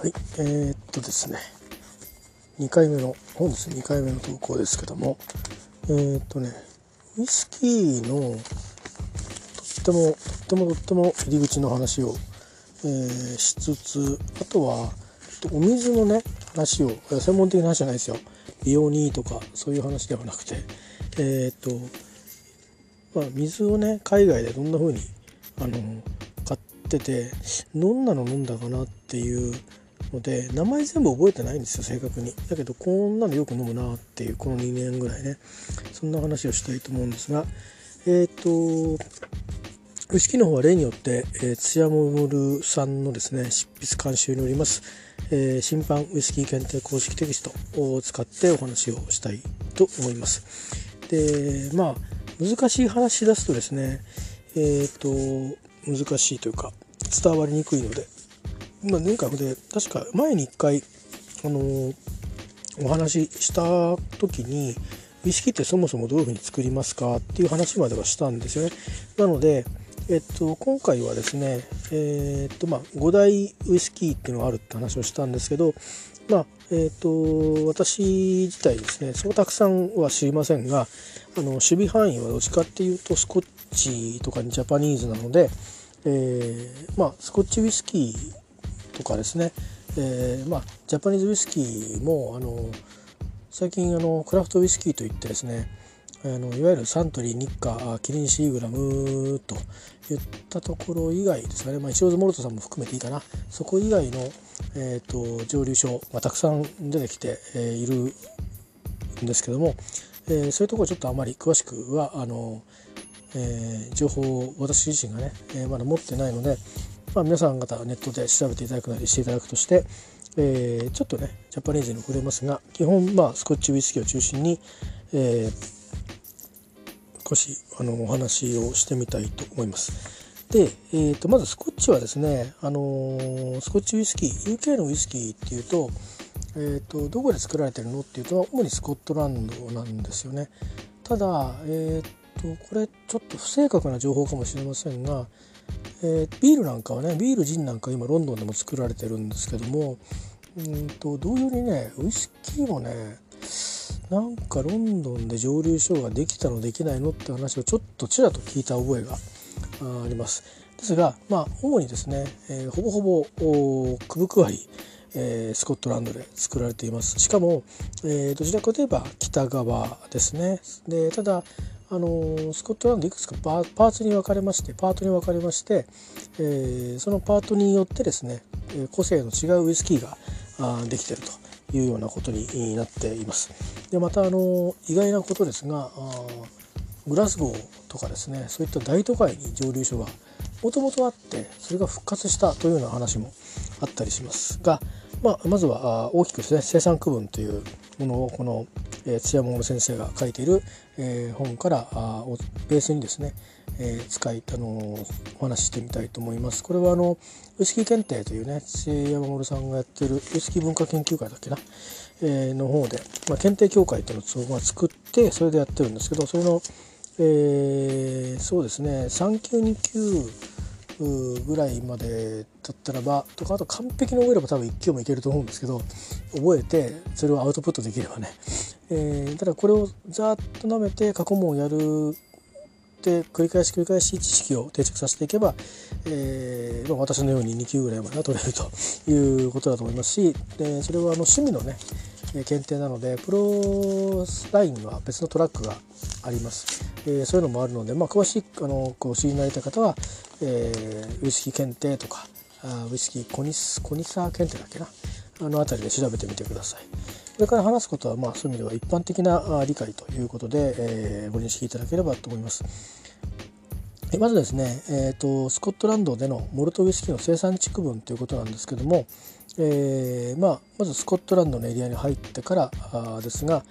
はい、えー、っとですね、2回目の、本日2回目の投稿ですけども、えー、っとね、ウイスキーのとっても、とってもとっても入り口の話を、えー、しつつ、あとは、お水のね、話を、専門的な話じゃないですよ。美容にいいとか、そういう話ではなくて、え、っと、まあ、水をね、海外でどんな風に、あの、買ってて、どんなの飲んだかなっていうので名前全部覚えてないんですよ正確に。だけどこんなのよく飲むなっていうこの2年ぐらいね。そんな話をしたいと思うんですがえっ、ー、とウイスキーの方は例によって、えー、津山ルさんのですね執筆監修によります、えー、審判ウイスキー検定公式テキストを使ってお話をしたいと思います。でまあ難しい話し出すとですねえっ、ー、と難しいというか伝わりにくいのでまあ、前回で確か前に1回、あのー、お話しした時にウイスキーってそもそもどういうふうに作りますかっていう話まではしたんですよね。なので、えっと、今回はですね、えー、っとまあ、5大ウイスキーっていうのがあるって話をしたんですけど、まあえー、っと私自体ですねそうたくさんは知りませんがあの守備範囲はどっちかっていうとスコッチとかにジャパニーズなので、えー、まあ、スコッチウイスキーとかですね、えー、まあ、ジャパニーズウイスキーもあの最近あのクラフトウイスキーといってですねあのいわゆるサントリー日課キリンシーグラムといったところ以外ですかね、まあ、一応ズモルトさんも含めていいかな。そこ以外の、えーと、蒸留所、まあ、たくさん出てきて、えー、いるんですけども、えー、そういうところちょっとあまり詳しくはあの、えー、情報を私自身がね、え、まだ持ってないので、まあ、皆さん方ネットで調べていただくなりしていただくとして、えー、ちょっとねジャパニーズに触れますが基本まあスコッチウイスキーを中心に、えー、少しあのお話をしてみたいと思います。で、えー、とまずスコッチはですね、あのー、スコッチウイスキー UK のウイスキーっていうと,、えーと、どこで作られてるのっていうと主にスコットランドなんですよね。ただ、えーとこれちょっと不正確な情報かもしれませんがえー、ビールなんかはねビールジンなんか今ロンドンでも作られてるんですけどもうんと同様にねウイスキーもねなんかロンドンで蒸留所ができたのできないのって話をちょっとちらと聞いた覚えがあります。ですがまあ主にですね、えー、ほぼほぼくぶくわり、えー、スコットランドで作られています。しかも、えー、どちらかといえば北側ですね。でただあのスコットランドいくつかパーツに分かれましてパートに分かれまして、えー、そのパートによってですね個性の違うウイスキーがあできてるというようなことになっています。でまたあの意外なことですがグラスゴーとかですねそういった大都会に蒸留所がもともとあってそれが復活したというような話もあったりしますが、まあ、まずは大きくですね生産区分というものをこのえ津山先生が書いている、え本からあをベースにですね、え使いあのお話ししてみたいと思います。これはあのウイスキー検定というね山守さんがやってるウイスキー文化研究会だっけな、えの方で、まあ、検定協会っていうのを、作ってそれでやってるんですけどそれの、えー、そうですね3級2級ぐらいまでだったらばとかあと完璧に覚えれば多分1級もいけると思うんですけど覚えてそれをアウトプットできればね、えー、ただこれをざっと舐めて過去問をやるで繰り返し繰り返し知識を定着させていけば、えーまあ、私のように2級ぐらいまで取れるということだと思いますしでそれはあの趣味のね検定なのでプロラインは別のトラックがあります、えー、そういうのもあるので、まあ、詳しいあのこう知りになりたい方は、えー、ウイスキー検定とかあウイスキーコニスコニサー検定だっけな？あの辺りで調べてみてください。これから話すことは、まあ、そういう意味では一般的な理解ということで、えー、ご認識いただければと思います。まずですね、えーと、スコットランドでのモルトウイスキーの生産地区分ということなんですけども、えーまあ、まずスコットランドのエリアに入ってからあですが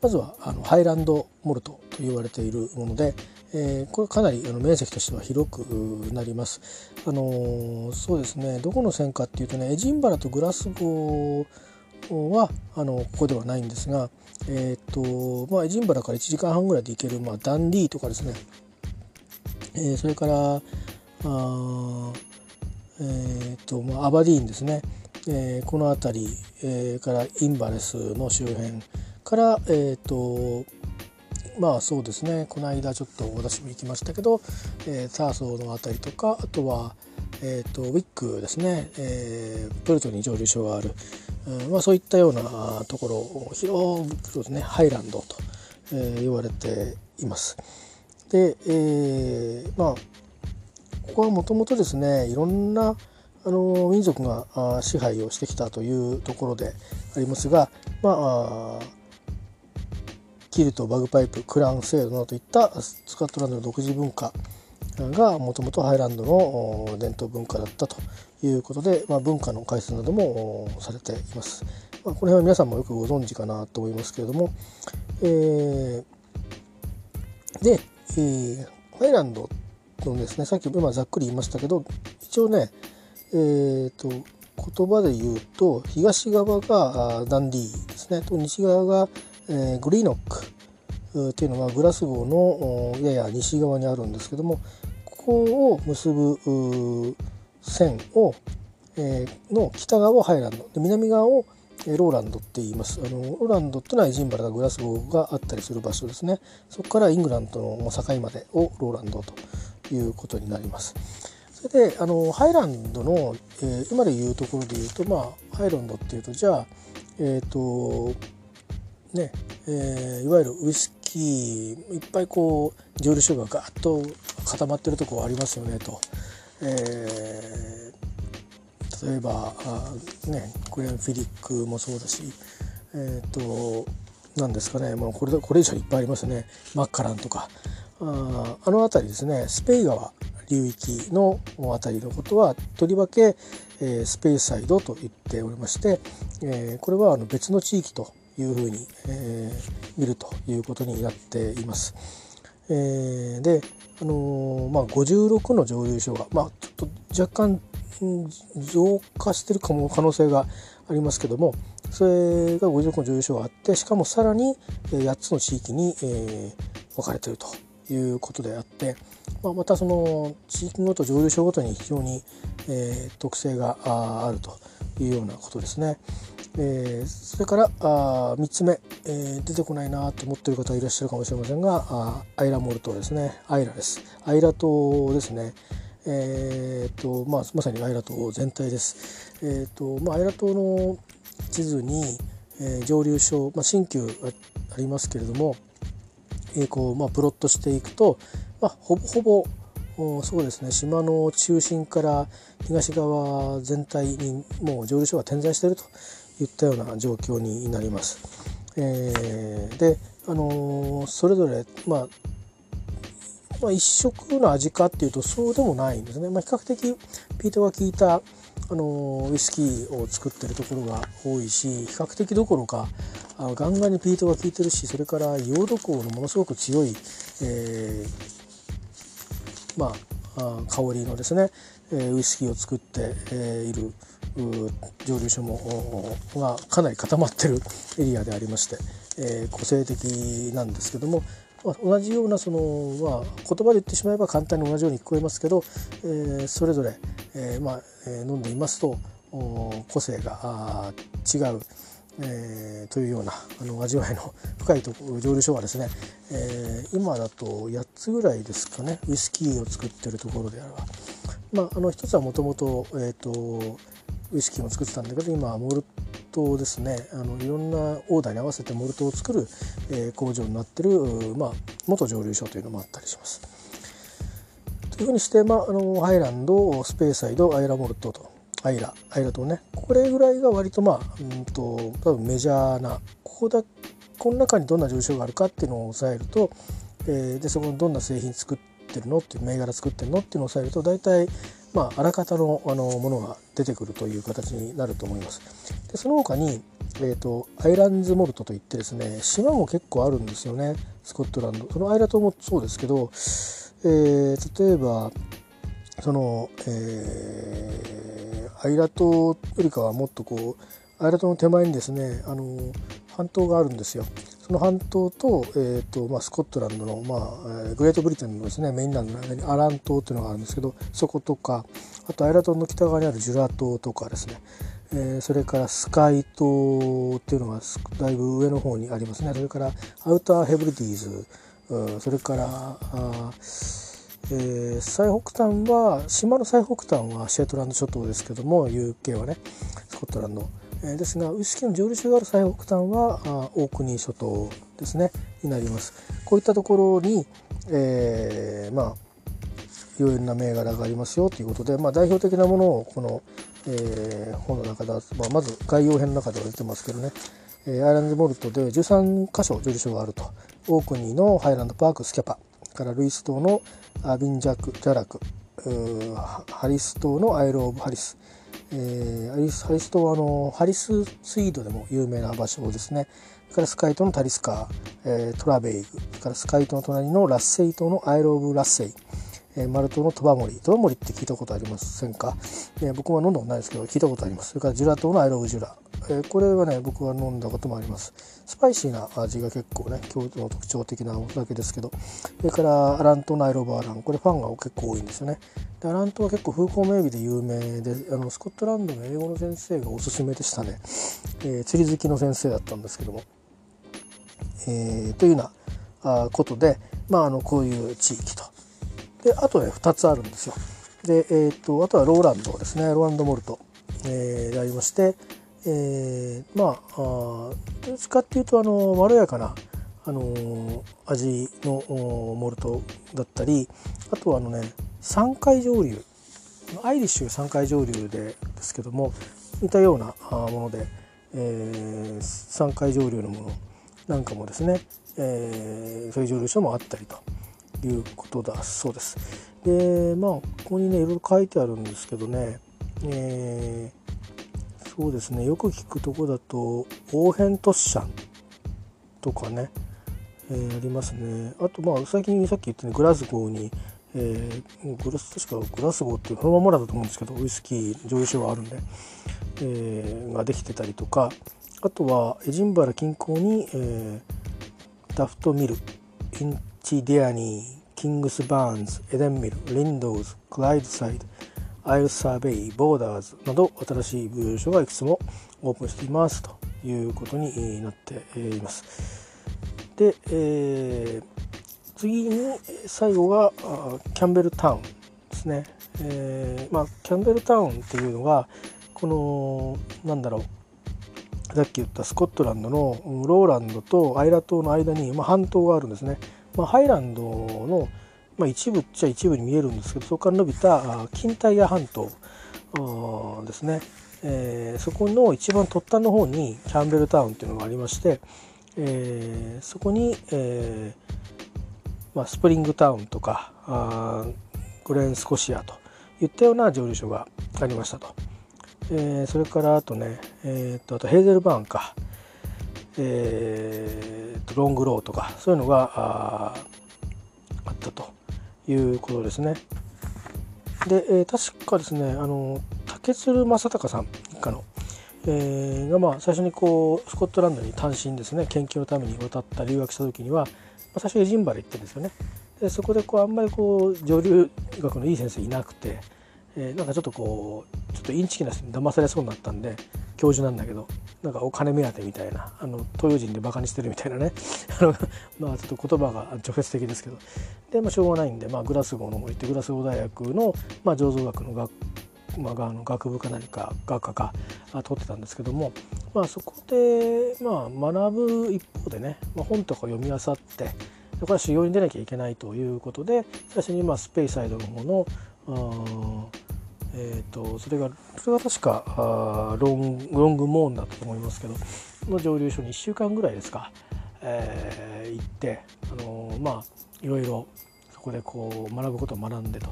まずはあのハイランドモルトと言われているもので、えー、これかなりあの面積としては広くなります。あのー、そうですねどこの線かっていうとねエジンバラとグラスゴーはあのここではないんですが、えーとまあ、エジンバラから1時間半ぐらいで行ける、まあ、ダンディーとかですね、えー、それからあ、えーとまあ、アバディーンですね。えー、この辺り、えー、からインバレスの周辺から、えーとまあそうですね。この間ちょっと私も行きましたけど、えー、ターソーの辺りとかあとは、えーと、ウィックですね、えー、プルトに蒸留所がある、うんまあ、そういったようなところ広くですねハイランドと、えー、言われています。で、えー、まあここはもともとですねいろんなあの民族が支配をしてきたというところでありますが、まあ、キルトバグパイプクラウン制度などといったスコットランドの独自文化がもともとハイランドの伝統文化だったということで、まあ、文化の解説などもされています。まあ、この辺は皆さんもよくご存知かなと思いますけれども、えー、で、えー、ハイランドのですねさっき今ざっくり言いましたけど一応ねえーと、言葉で言うと東側がダンディーですねと西側がえー、グリーノックっていうのはグラスゴーのやや西側にあるんですけどもここを結ぶ線を、えー、の北側をハイランド。で南側をローランドって言います。あのローランドってのはエジンバラがグラスゴーがあったりする場所ですね。そこからイングランドの境までをローランドということになります。それであのハイランドの、えー、今で言うところで言うとまあハイランドっていうとじゃあえっ、ー、とねえー、いわゆるウイスキーいっぱいこう蒸留所がガーッと固まってるとこありますよねと。えー、例えばあ、ね、グレン・フィリックもそうだし、えーと、なんですかね、まあ、これこれ以上いっぱいありますねマッカランとかああの辺りですねスペイ川流域の辺りのことはとりわけ、えー、スペイサイドと言っておりまして、えー、これはあの別の地域というふうに、えー、見るということになっています。えー、で、あのー、まあ、56の蒸留所が、まあ、ちょっと若干増加してるかも可能性がありますけどもそれが56の蒸留所があってしかもさらに8つの地域に、えー、分かれてるということであって、まあ、またその地域ごと蒸留所ごとに非常に、えー、特性があるというようなことですね。えー、それからあ3つ目、えー、出てこないなと思っている方いらっしゃるかもしれませんがあアイラモルトですね。アイラです。アイラ島ですね。えーとまあ、まさにアイラ島全体です。えーとまあ、アイラ島の地図に、えー、蒸留所、まあ、新旧ありますけれども、えーこうまあ、プロットしていくと、まあ、ほぼほぼそうですね。島の中心から東側全体にもう蒸留所が点在していると。いったような状況になります。えー、で、あのー、それぞれ、まあ、まあ、一色の味かっていうとそうでもないんですね。まあ、比較的ピートが効いた、あの、ウイスキーを作ってるところが多いし比較的どころかあガンガンにピートが効いてるしそれからヨード香のものすごく強い、えー、まあ香りのですねウイスキーを作っている蒸留所もがかなり固まってるエリアでありまして、え、個性的なんですけども、まあ、同じようなその、まあ、言葉で言ってしまえば簡単に同じように聞こえますけど、え、それぞれ、えまあえ、飲んでいますと個性が違う。えー、というようなあの味わいの 深いと蒸留所はですね、えー、今だと8つぐらいですかね。ウイスキーを作ってるところであれば、まあ、あの一つはもともと,、えーとウイスキーも作ってたんだけど今はモルトですね。あのいろんなオーダーに合わせてモルトを作る、えー、工場になってる、まあ、元蒸留所というのもあったりします。というふうにして、まあ、あのハイランドスペーサイドアイラモルトとアイラアイラとねこれぐらいが割とまあうんと多分メジャーなここだこの中にどんな蒸留所があるかっていうのを押さえると、えー、でそこにどんな製品作ってるのっていう銘柄作ってるのっていうのを押さえると大体まあ、あらかたのあのものが出てくるという形になると思います。でその他に、えーと、アイランズモルトといってですね島も結構あるんですよねスコットランドそのアイラ島もそうですけど、えー、例えばその、えー、アイラ島よりかはもっとこうアイラ島の手前にですねあの半島があるんですよ。その半島と,、えーとまあ、スコットランドの、まあ、グレートブリテンのですねメインランドの間にアラン島っていうのがあるんですけどそことかあとアイラ島の北側にあるジュラ島とかですね、えー、それからスカイ島っていうのがだいぶ上の方にありますね。それからアウターヘブリディーズ、それからあ、えー、最北端は島の最北端はシェートランド諸島ですけども UK はねスコットランド、えー、ですがウイスキーの蒸留所がある最北端はあオークニー諸島ですねになります。こういったところに、えー、まあいろいろな銘柄がありますよということで、まあ、代表的なものをこのえー、本の中では、まあ、まず概要編の中では出てますけどね、えー、アイランドモルトで13箇所受理所があると。オークニーのハイランドパークスキャパからルイス島のアビンジャック・ジャラク。ハリス島のアイロ・オブ・ハリス、えー、ハリスハリス島はあのハリススイードでも有名な場所ですね。それからスカイ島のタリスカー、えー、トラベイグ。それからスカイ島の隣のラッセイ島のアイル・オブ・ラッセイ。えマル島のトバモリートバモリーって聞いたことありませんか、え僕は飲んだことないですけど聞いたことあります。それからジュラ島のアイル・オブ・ジュラ、えこれはね僕は飲んだこともあります。スパイシーな味が結構ね京都の特徴的なお酒ですけどそれからアラン島のアイル・オブ・アランこれファンが結構多いんですよね。でアラン島は結構風光明媚で有名であのスコットランドの英語の先生がおすすめでしたね、えー、釣り好きの先生だったんですけども、えー、というようなことで、まあ、あのこういう地域と。であとね2つあるんですよ。で、えーと、あとはローランドですね。ローランドモルト、えー、でありまして、えー、まあどっちかっていうとあのまろやかなあの味のモルトだったりあとはあのね3回蒸留アイリッシュ3回蒸留でですけども似たようなもので、えー、3回蒸留のものなんかもですね、えー、そういう蒸留所もあったりということだそうです。でまあここにねいろいろ書いてあるんですけどね、えー、そうですね。よく聞くとこだとオーヘントッシャンとかね、えー、ありますね。あとまあ最近さっき言ったねグラスゴーに、えー、グラス確かグラスゴーっていうそのままだと思うんですけどウイスキー蒸留所があるんで、えー、ができてたりとかあとはエジンバラ近郊に、えー、ダフトミルインチデアニーキングスバーンズ、エデンミル、リンドウズ、クライドサイド、アイルサベイ、ボーダーズなど新しい部署がいくつもオープンしていますということになっています。で、えー、次に最後がキャンベルタウンですね。えー、まあ、キャンベルタウンっていうのがこのなんだろうさっき言ったスコットランドのローランドとアイラ島の間に、まあ、半島があるんですね。まあ、ハイランドの、まあ、一部っちゃ一部に見えるんですけどそこから伸びた近代屋半島。ですね、えー、そこの一番突端の方にキャンベルタウンっていうのがありまして、えー、そこに、えーまあ、スプリングタウンとかあグレーンスコシアといったような蒸留所がありましたと。えー、それからあとね、えー、とあとヘーゼルバーンか、えー、ロングローとかそういうのがあったと。いうことですね。で、えー、確かですねあの竹鶴正隆さん一家の、えー、がまあ最初にこうスコットランドに単身ですね研究のために渡った留学した時には、まあ、最初エジンバル行ってるんですよね。でそこでこうあんまりこう上流学のいい先生いなくて、えー、なんかちょっとこうちょっとインチキな人に騙されそうになったんで教授なんだけどなんかお金目当てみたいなあの東洋人でバカにしてるみたいなね。まあちょっと言葉が直接的ですけど。で、まあ、しょうがないんで、まあ、グラスゴーの方行ってグラスゴー大学の、まあ、醸造学の学まあ、の学部か何か学科か取ってたんですけども、まあ、そこで、まあ、学ぶ一方でね、まあ、本とか読み漁ってこれは修行に出なきゃいけないということで最初にまあスペイサイドの方のえーと、それがそれが確かあロンロングモーンだったと思いますけどの蒸留所に1週間ぐらいですか、えー、行って、あのー、まあいろいろそこでこう学ぶことを学んでと。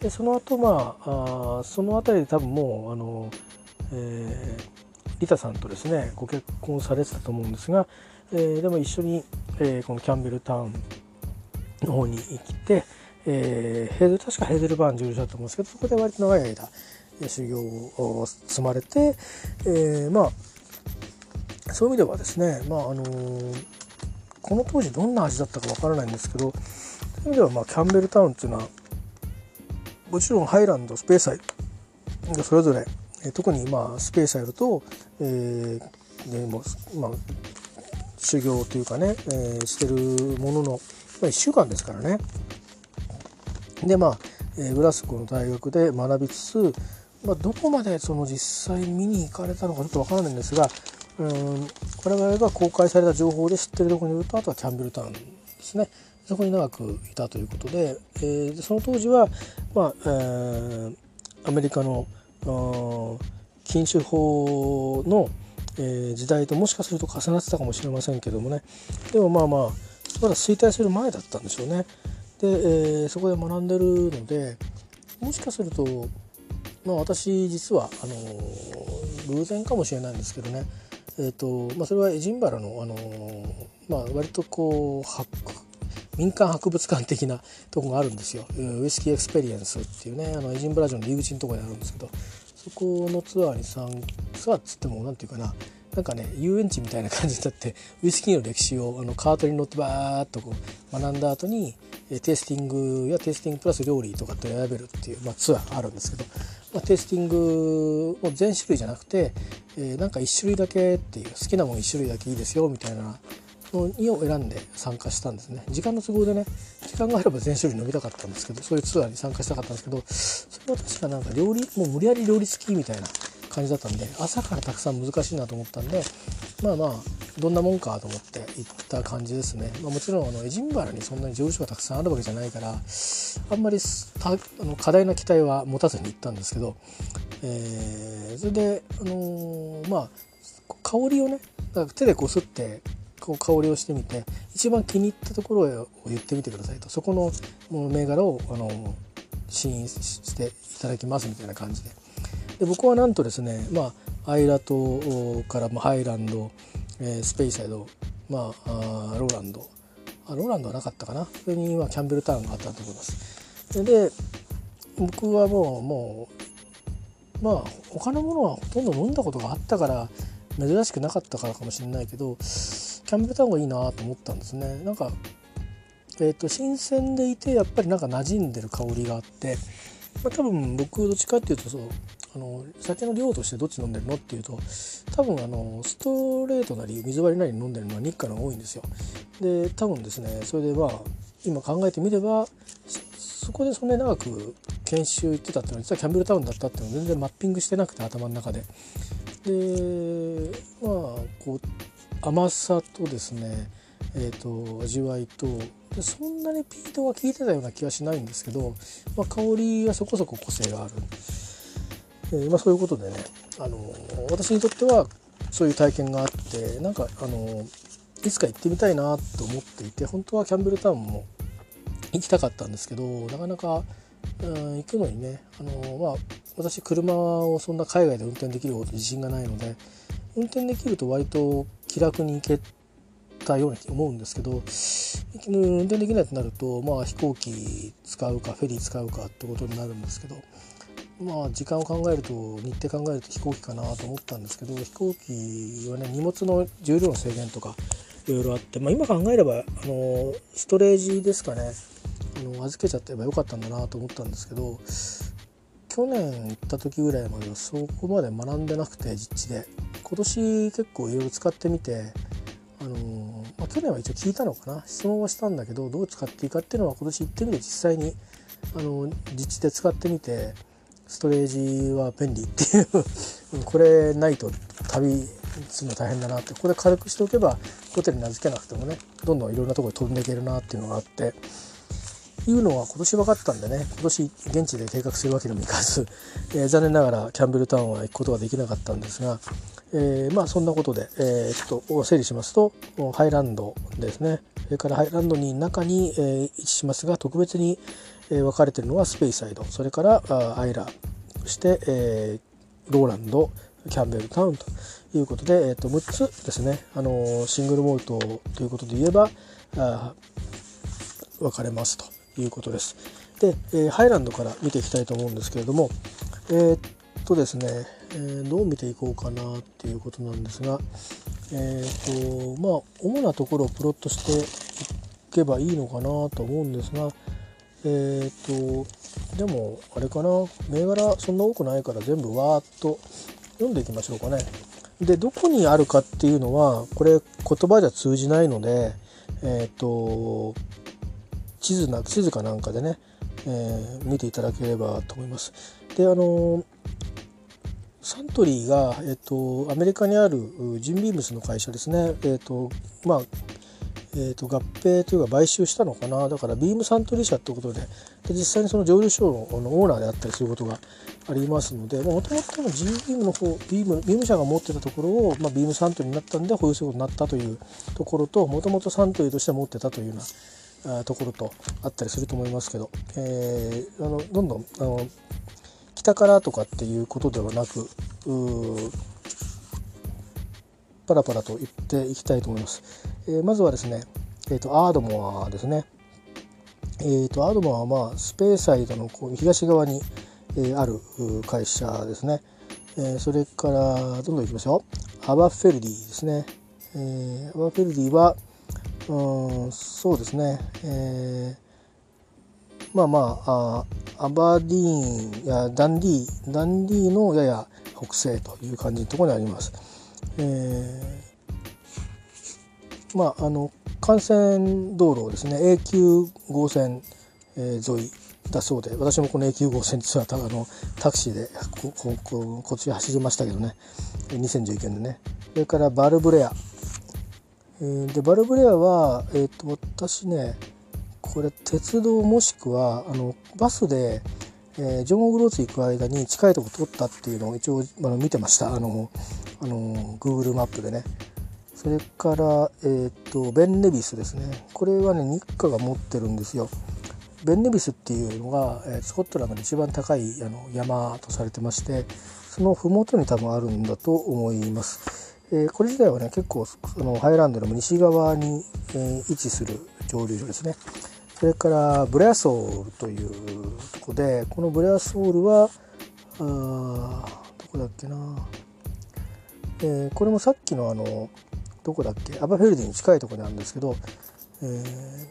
でその後まああその辺りで多分もう、あのえー、リタさんとですねご結婚されてたと思うんですが、えー、でも一緒に、えー、このキャンベルタウンの方に行って、えー、ヘル確かヘーゼルバーン住所だと思うんですけどそこで割と長い間修行を積まれて、えー、まあそういう意味ではですね、まああのー、この当時どんな味だったかわからないんですけどそういう意味では、まあ、キャンベルタウンっていうのはもちろんハイランドスペーサイがそれぞれ、特にまあスペースアイルと、えー、でもまあ修行というかね、えー、してるものの、まあ、1週間ですからね。でまあ、えー、グラスゴーの大学で学びつつ、まあ、どこまでその実際見に行かれたのかちょっとわからないんですがうん我々が公開された情報で知ってるところによるとあとはキャンベルタウンですねそこに長くいたということで、えー、その当時は、まあえー、アメリカの禁酒法の、えー、時代ともしかすると重なってたかもしれませんけどもねでもまあまあまだ衰退する前だったんでしょうね。で、えー、そこで学んでるのでもしかすると、まあ、私実はあの偶然かもしれないんですけどね。えーとまあ、それはエジンバラの、あのまあ、割とこう民間博物館的なとこがあるんですよ。ウイスキーエクスペリエンスっていうねあのエジンバラ城の入り口のとこにあるんですけどそこのツアーに参ツアーっつっても何て言うかななんかね遊園地みたいな感じになって ウイスキーの歴史をあのカートに乗ってバーッとこう学んだ後にテイスティングやテイスティングプラス料理とかって選べるっていう、まあ、ツアーあるんですけど、まあ、テイスティングも全種類じゃなくて、えー、なんか1種類だけっていう好きなもん1種類だけいいですよみたいなのを選んで参加したんですね。時間の都合でね時間があれば全種類飲みたかったんですけどそういうツアーに参加したかったんですけどそれは確かなんか料理もう無理やり料理付きみたいな感じだったんで朝からたくさん難しいなと思ったんでまあまあどんなもんかと思って行った感じですね、まあ、もちろんあのエジンバラにそんなに上手がたくさんあるわけじゃないからあんまりあの過大な期待は持たずに行ったんですけど、えー、それで、あのー、まあ香りをね手でこすってこう香りをしてみて一番気に入ったところを言ってみてくださいと。そこの銘柄をあの試飲していただきますみたいな感じで。で僕はなんとですね、まあ、アイラ島から、まあ、ハイランド、えー、スペイサイド、まあ、あローランド。あローランドはなかったかな。それに今キャンベルタウンがあったと思います。で僕はもうもうまあ他のものはほとんど飲んだことがあったから珍しくなかったからかもしれないけどキャンベルタウンがいいなと思ったんですね。なんかえーと、と新鮮でいてやっぱりなんか馴染んでる香りがあって、まあ、多分僕どっちかっていうとそうあの酒の量としてどっち飲んでるのっていうと多分あのストレートなり水割りなり飲んでるのは日課の多いんですよ。で多分ですねそれでまあ今考えてみればそこでそんなに長く研修行ってたっていうのは実はキャンベルタウンだったっていうのは全然マッピングしてなくて頭の中で。でまあこう甘さとですねえーと、味わいとでそんなにピートが効いてたような気はしないんですけど、まあ、香りはそこそこ個性があるえ、まあ、そういうことでね、あの私にとってはそういう体験があってなんか、あのいつか行ってみたいなと思っていて本当はキャンベルタウンも行きたかったんですけどなかなか、うん、行くのにね、あのまあ、私車をそんな海外で運転できるほど自信がないので運転できると割と気楽に行けたように思うんですけど運転できないとなると、まあ、飛行機使うかフェリー使うかってことになるんですけどまあ時間を考えると日程考えると飛行機かなと思ったんですけど飛行機はね荷物の重量の制限とかいろいろあって、まあ、今考えればあのストレージですかね。あの預けちゃってればよかったんだなと思ったんですけど去年行った時ぐらいまではそこまで学んでなくて実地で。今年結構いろいろ使ってみてあの、まあ、去年は一応聞いたのかな。質問はしたんだけどどう使っていいかっていうのは今年行ってみて実際にあの実地で使ってみてストレージは便利っていう。これないと旅するの大変だなって。ここで軽くしておけばホテルに預けなくてもねどんどんいろんなところに飛んでいけるなっていうのがあって。いうのは今年分かったんでね今年現地で計画するわけにもいかず、えー、残念ながらキャンベルタウンは行くことができなかったんですが、えー、まあそんなことで、えー、ちょっと整理しますとハイランドですね。それからハイランドに中に、え、位置しますが特別に、えー、分かれてるのはスペイサイドそれからあアイラそして、えー、ローランドキャンベルタウンということで、えー、と6つですね、あのシングルモルトということで言えばあ分かれますということです。で、えー、ハイランドから見ていきたいと思うんですけれどもえー、っとですね、えー、どう見ていこうかなっていうことなんですがえー、っとまあ主なところをプロットしていけばいいのかなと思うんですがえっ、とでもあれかな？銘柄そんな多くないから全部わーっと読んでいきましょうかね。でどこにあるかっていうのはこれ言葉じゃ通じないのでえっ、と地図な地図かなんかでね、えー、見ていただければと思います。であのサントリーが、えっと、アメリカにあるジン・ビームスの会社ですね、えっとまあえーと、合併というか買収したのかな？だからビームサントリー社ってことでで実際にその蒸留所のオーナーであったりすることがありますのでもともとの G ビームの方ビームビーム社が持ってたところを、まあ、ビームサントリーになったんで保有することになったというところともともとサントリーとして持ってたというようなところとあったりすると思いますけど、えー、あのどんどんあの北からとかっていうことではなくパラパラと言っていきたいと思います。えー、まずはですね、えーと、アードモアですね。えーと、アードモアは、まあ、スペーサイドのこう東側に、えー、ある会社ですね。えー、それからどんどんいきましょう。アバフェルディですね。えー、アバフェルディはうんそうですね、えー、まあまああアバディーンやダンディーダンディーのやや北西という感じのところにあります。えー、まああの幹線道路ですね A 級号線、えー、沿いだそうで私もこの A 級号線実はあのタクシーでここここっち走りましたけどね2019年でね。それからバルブレア、えー、でバルブレアは、えーと、私ねこれ鉄道もしくはあのバスで、えー、ジョン・オグローツ行く間に近いとこ通ったっていうのを一応あ見てました。あのあの Google マップでね。それから、えーと、ベン・ネビスですね。これはね日課が持ってるんですよ。ベン・ネビスっていうのが、え、スコットランドで一番高いあの山とされてましてその麓に多分あるんだと思います、えー、これ自体はね結構あのハイランドの西側に、えー、位置する蒸留所ですね。それからブレアソールというとこでこのブレアソールはあどこだっけなえー、これもさっきのあのどこだっけアバフェルディに近いところなんですけど、えー、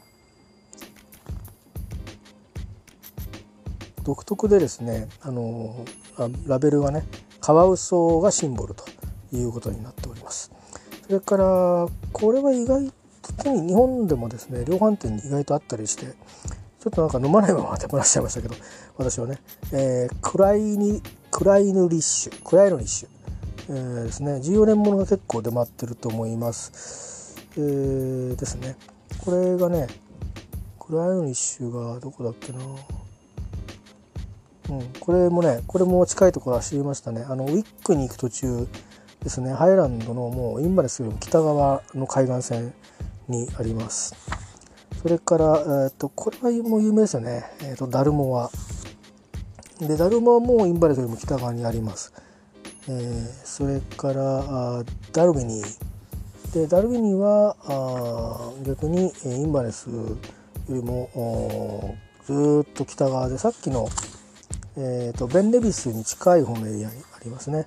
独特でですねあのラベルはねカワウソがシンボルということになっております。それからこれは意外と日本でもですね量販店に意外とあったりしてちょっとなんか飲まないまま手放しちゃいましたけど私はね、えー、クライニクライヌリッシュクライノリッシュえー、ですね14年ものが結構出回ってると思います、えー、ですね。これがねクライノニッシュがどこだっけな。うん、これもねこれも近いところ走りましたね。あのウィックに行く途中ですね。ハイランドのもうインバレスよりも北側の海岸線にあります。それから、えーと、これはもう有名ですよね、えーと、ダルモア。でダルモアもインバレスよりも北側にあります。えー、それからダルビニ。ーでダルビニーはあ逆にインバレスよりもずっと北側でさっきの、えーと、ベン・レビスに近い方のエリアにありますね。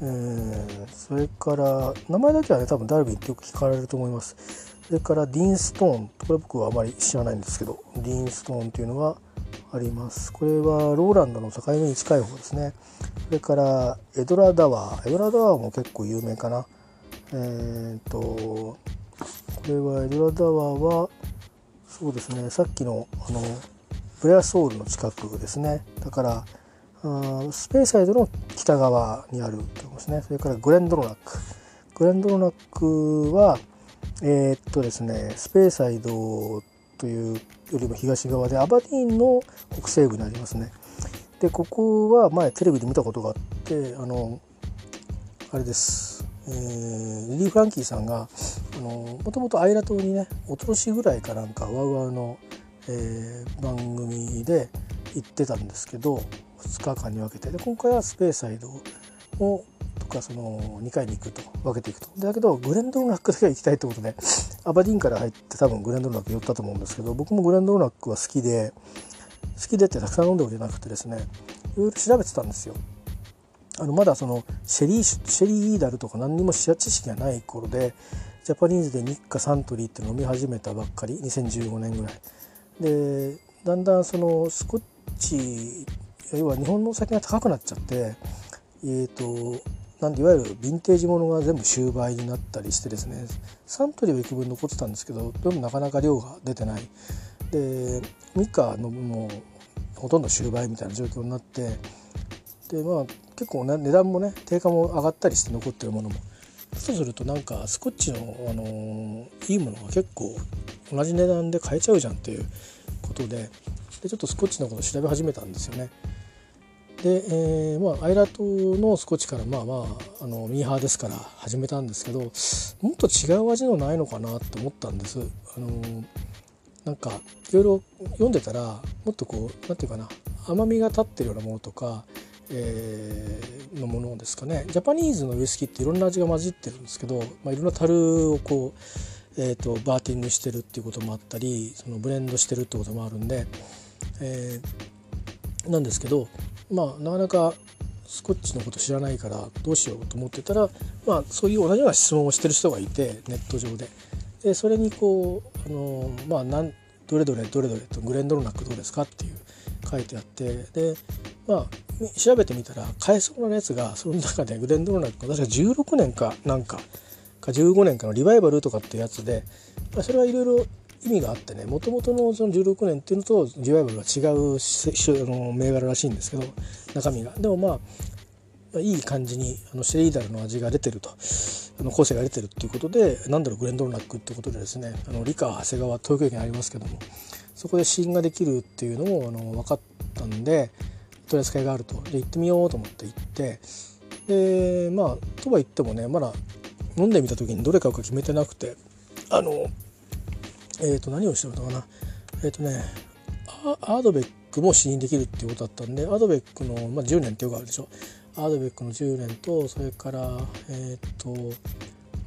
えー、それから名前だけはね多分ダルビンってよく聞かれると思います。それからディーンストーンこれは僕はあまり知らないんですけどディーンストーンっていうのがあります。これはローランドの境目に近い方ですね。それからエドラダワー。エドラダワーも結構有名かな。えっ、とこれはエドラダワーはそうですね。さっきのあのブレアソウルの近くですね。だからあスペーサイドの北側にあるということですね。それからグレンドロナック。グレンドロナックはえー、っとですねスペーサイドというよりも東側でアバディーンの北西部になりますね。でここは前テレビで見たことがあってあのあれです、えー、リリー・フランキーさんがもともとアイラ島にねおととしぐらいかなんかワウワウの、えー、番組で行ってたんですけど2日間に分けてで今回はスペーサイドをかその2回に行くと分けていくとだけどグレンドロナックだけは行きたいってことで アバディーンから入って多分グレンドロナック寄ったと思うんですけど僕もグレンドロナックは好きで好きでってたくさん飲んでるわけじゃなくてですねいろいろ調べてたんですよ。あのまだそのシェリーシェリーダルとか何にも知識がない頃でジャパニーズで日課サントリーって飲み始めたばっかり2015年ぐらいでだんだんそのスコッチ要は日本のお酒が高くなっちゃってえーと、なんでいわゆるヴィンテージものが全部終売になったりしてですねサントリーは幾分残ってたんですけどでもなかなか量が出てないでミカのもほとんど終売みたいな状況になってでまあ結構、値段もね定価も上がったりして残ってるものもそうするとなんかスコッチの、あのー、いいものが結構同じ値段で買えちゃうじゃんっていうことででちょっとスコッチのこと調べ始めたんですよね。で、えー、まあアイラ島のスコッチからまあまああのミーハーですから始めたんですけどもっと違う味のないのかなと思ったんです。あの、なんかいろいろ読んでたらもっとこう何て言うかな甘みが立ってるようなものとかえー、のものですかねジャパニーズのウイスキーっていろんな味が混じってるんですけど、まあ、いろんな樽をこう、えーと、バーティングしてるっていうこともあったりそのブレンドしてるってこともあるんで、えー、なんですけどまあなかなかスコッチのこと知らないからどうしようと思ってたら、まあ、そういう同じような質問をしてる人がいてネット上で。でそれにこう、あのまあ、なんどれどれどれどれとグレンドロナックどうですかっていう書いてあってでまあ調べてみたら買えそうなやつがその中でグレンドロナック確か16年かなんかか15年かのリバイバルとかってやつで、まあ、それはいろいろ意味があってねもともとのその16年っていうのとリバイバルは違うの銘柄らしいんですけど中身が。でもまあいい感じにあのシェリーダルの味が出てるとあの構成が出てるっていうことでなんだろうグレンドロナックってことでですねあの理科長谷川東京駅にありますけどもそこで試飲ができるっていうのもあの分かったんで取り扱いがあるとで行ってみようと思って行ってでまあとは言ってもねまだ飲んでみた時にどれ買うか決めてなくてあのえっ、ー、と何をしてるのかな。えっ、ー、とねアードベックも試飲できるっていうことだったんでアードベックの、まあ、10年ってよくあるでしょ。アードベックの10年とそれからえっ、ー、と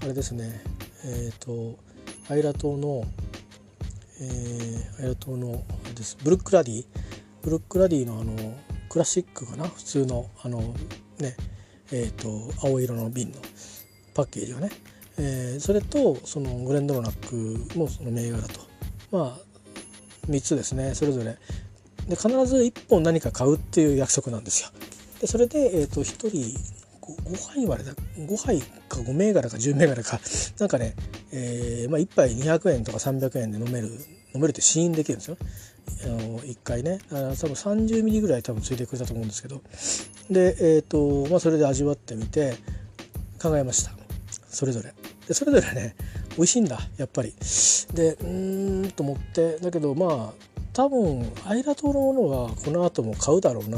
あれですね。えっ、とアイラ島のえー、アイラ島のあれです。ブルックラディ。ブルックラディのあのクラシックかな？普通のあのねえっ、と青色の瓶のパッケージがね、えー、それとそのグレンドロナックもその銘柄と。まあ3つですね。それぞれ。で必ず1本何か買うっていう約束なんですよ。でそれで、えーと、1人 5, 杯までだ5杯か5銘柄か10銘柄か なんかね、えーまあ、1杯200円とか300円で飲める飲めるって試飲できるんですよ。あの1回ね。多分30ミリぐらい多分ついてくれたと思うんですけど。でえっ、ー、とまあそれで味わってみて考えました。それぞれ。でそれぞれね美味しいんだやっぱり。でうーんと思って。だけどまあ多分アイラ島のものはこの後も買うだろうな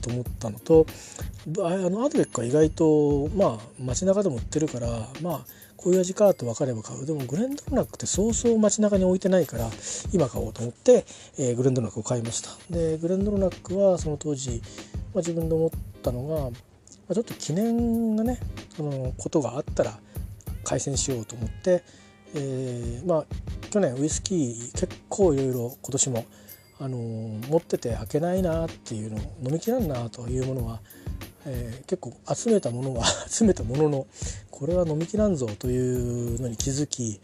と思ったのとあのアドベックは意外とまあ街中でも売ってるからまあこういう味かと分かれば買う。でもグレンドロナックってそうそう街中に置いてないから今買おうと思って、えー、グレンドロナックを買いました。でグレンドロナックはその当時、まあ、自分で思ったのが、まあ、ちょっと記念がねそのことがあったら開戦しようと思って、えー、まあ去年ウイスキー結構いろいろ今年もあのー、持ってて開けないなっていうの飲みきらんなというものはえー、結構集めたものは 集めたもののこれは飲みきらんぞというのに気づき、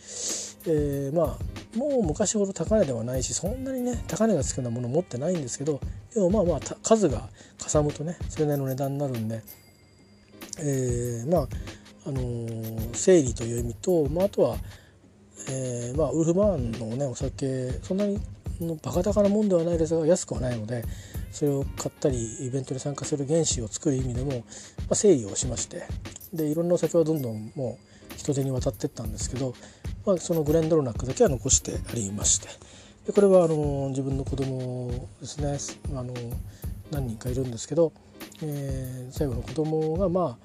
えー、まあもう昔ほど高値ではないしそんなにね高値がつくようなもの持ってないんですけどでもまあまあ数がかさむとねそれなりの値段になるんで、えー、まああのー、整理という意味と、まあ、あとは、えーまあ、ウルフバーンのねお酒そんなにバカ高なもんではないですが安くはないのでそれを買ったりイベントに参加する原資を作る意味でも、まあ、整理をしましてでいろんなお酒はどんどんもう人手に渡ってったんですけど、まあ、そのグレンドロナックだけは残してありましてでこれはあの自分の子供ですねあの何人かいるんですけど、えー、最後の子供がま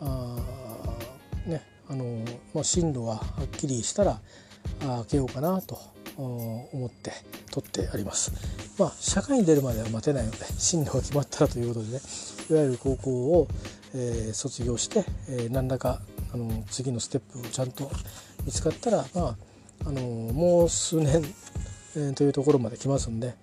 あああの、まあ、進路がはっきりしたら開けようかなと思って取ってあります。まあ社会に出るまでは待てないので進路が決まったらということでねいわゆる高校を、えー、卒業して、えー、何らかあの次のステップをちゃんと見つかったらまああのもう数年えー、というところまで来ますんで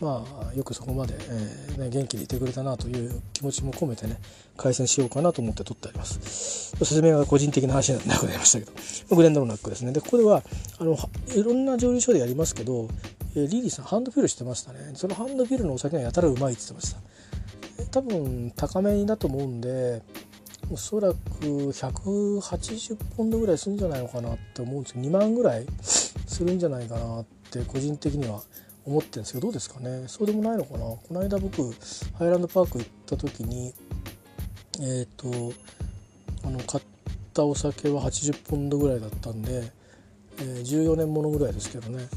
まあよくそこまで、えーね、元気でいてくれたなという気持ちも込めてね回線しようかなと思って撮ってあります。説明は個人的な話になくなりましたけどグレンドロナックですね。でここではあのいろんな蒸留所でやりますけど、えー、リリーさんハンドフィルしてましたね。そのハンドフィルのお酒がやたらうまいって言ってました。多分高めだと思うんでおそらく180ポンドぐらいするんじゃないのかなって思うんですけど2万ぐらいするんじゃないかなって個人的には思ってるんですけどどうですかね？そうでもないのかな？この間僕ハイランドパーク行った時にえっ、ー、とあの買ったお酒は80ポンドぐらいだったんで、えー、14年ものぐらいですけどね。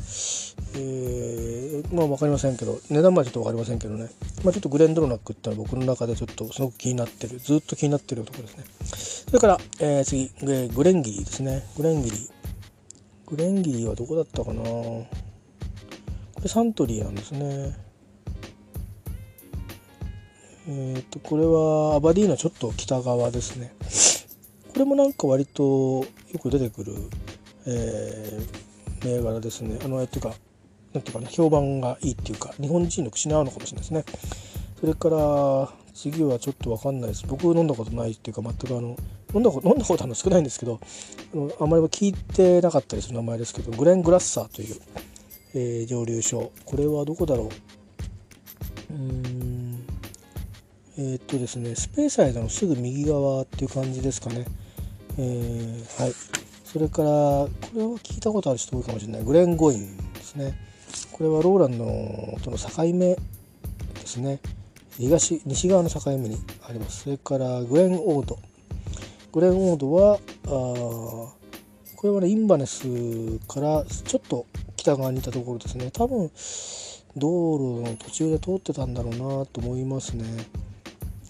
えー、まあ分かりませんけど値段までちょっと分かりませんけどね、まあ、ちょっとグレンドロナックってのは僕の中でちょっとすごく気になってるずっと気になってるところですね。それから、えー、次グレンギリーですね。グレンギリ。ーグレンギーはどこだったかな？これサントリーなんですね。えっ、ー、とこれはアバディーナちょっと北側ですね。これもなんか割とよく出てくる、えー、銘柄ですね。あのえっていうかなんていうかな評判がいいっていうか日本人の口に合うのかもしれないですね。それから次はちょっと分かんないです。僕飲んだことないっていうか全くあの飲んだこと飲んだことあるの少ないんですけどあのあまり聞いてなかったりする名前ですけどグレン・グラッサーという、えー、蒸留所。これはどこだろう？うーんえー、っとですねスペーサイドのすぐ右側っていう感じですかね、えー、はい。それからこれは聞いたことある人多いかもしれない。グレン・ゴインですね。これはローランドのとの境目ですね。東西側の境目にあります。それからグレン・オード。グレン・オードはあこれはねインバネスからちょっと北側にいたところですね。多分道路の途中で通ってたんだろうなと思いますね。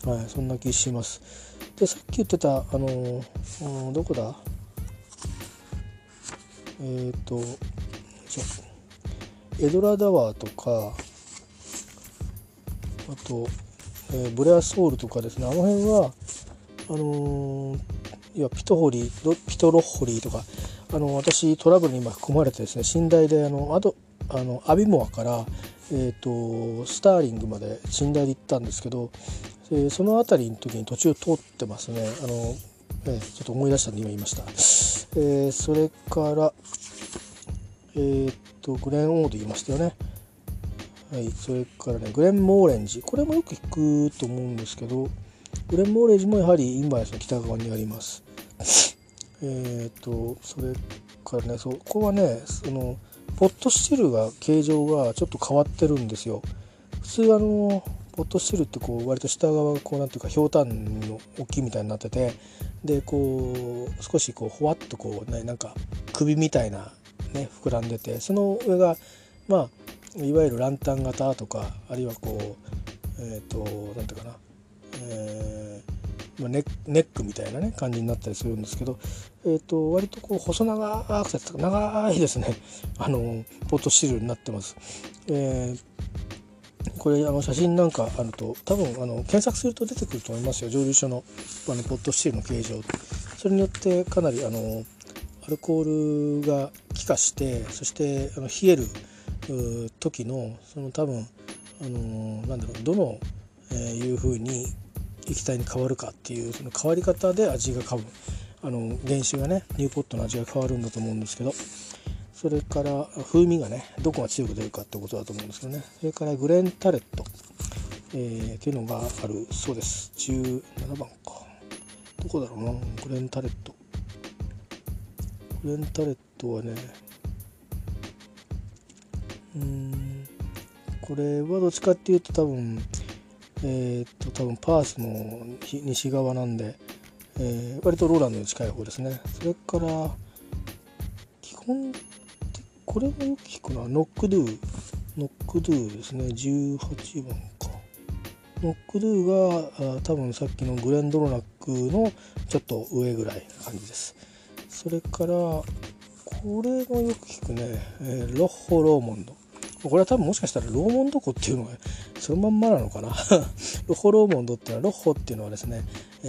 はいそんな気します。でさっき言ってたあのどこだ？えっ、ー、とエドラ・ダワーとかあと、えー、ブレアソールとかですね。あの辺はあの、いやピトホリピトロッホリーとかあの私トラブルに今含まれてですね寝台であのあとあのアビモアから、えーと、スターリングまで寝台で行ったんですけど、えー、その辺りの時に途中通ってますね。あの、え、ちょっと思い出したんで今言いました、えー、それからえー、っとグレンオード言いましたよね。はいそれからねグレン・モーレンジ。これもよく聞くと思うんですけどグレン・モーレンジもやはりインバイスの北側にあります。えっとそれからねそこはねそのポットスチルが形状がちょっと変わってるんですよ。普通あのポットスチルってこう割と下側がこうなんていうかひょうたんの大きいみたいになっててでこう少しこうほわっとこうねなんか首みたいなね膨らんでてその上がまあいわゆるランタン型とかあるいはこうえっ、ー、と何ていうかな、えーまあ、ネックみたいなね感じになったりするんですけど、えーと、割とこう細長くて長いですね。あのポットシールになってます。えーこれあの写真なんかあると多分あの検索すると出てくると思いますよ。蒸留所のあのポットシールの形状。それによってかなりあのアルコールが気化してそしてあの冷える時のその多分あのなんだろうどの、えー、いうふうに液体に変わるかっていうその変わり方で味が変わる。あの原酒がねニューポットの味が変わるんだと思うんですけどそれから風味がねどこが強く出るかってことだと思うんですけどね。それからグレンタレット、えー、っていうのがあるそうです。17番か。どこだろうなグレンタレット。グレンタレットはねうんこれはどっちかっていうと多分えっ、と多分パースの西側なんで、えー、割とローランドに近い方ですね。それから基本これもよく聞くなノックドゥノックドゥですね。18番か。ノックドゥがあ多分さっきのグレンドロナックのちょっと上ぐらいな感じです。それからこれもよく聞くね、えー、ロッホ・ローモンド。これは多分もしかしたらローモンド湖っていうのがそのまんまなのかな。ロホ・ローモンドっていうのはロッホっていうのはですね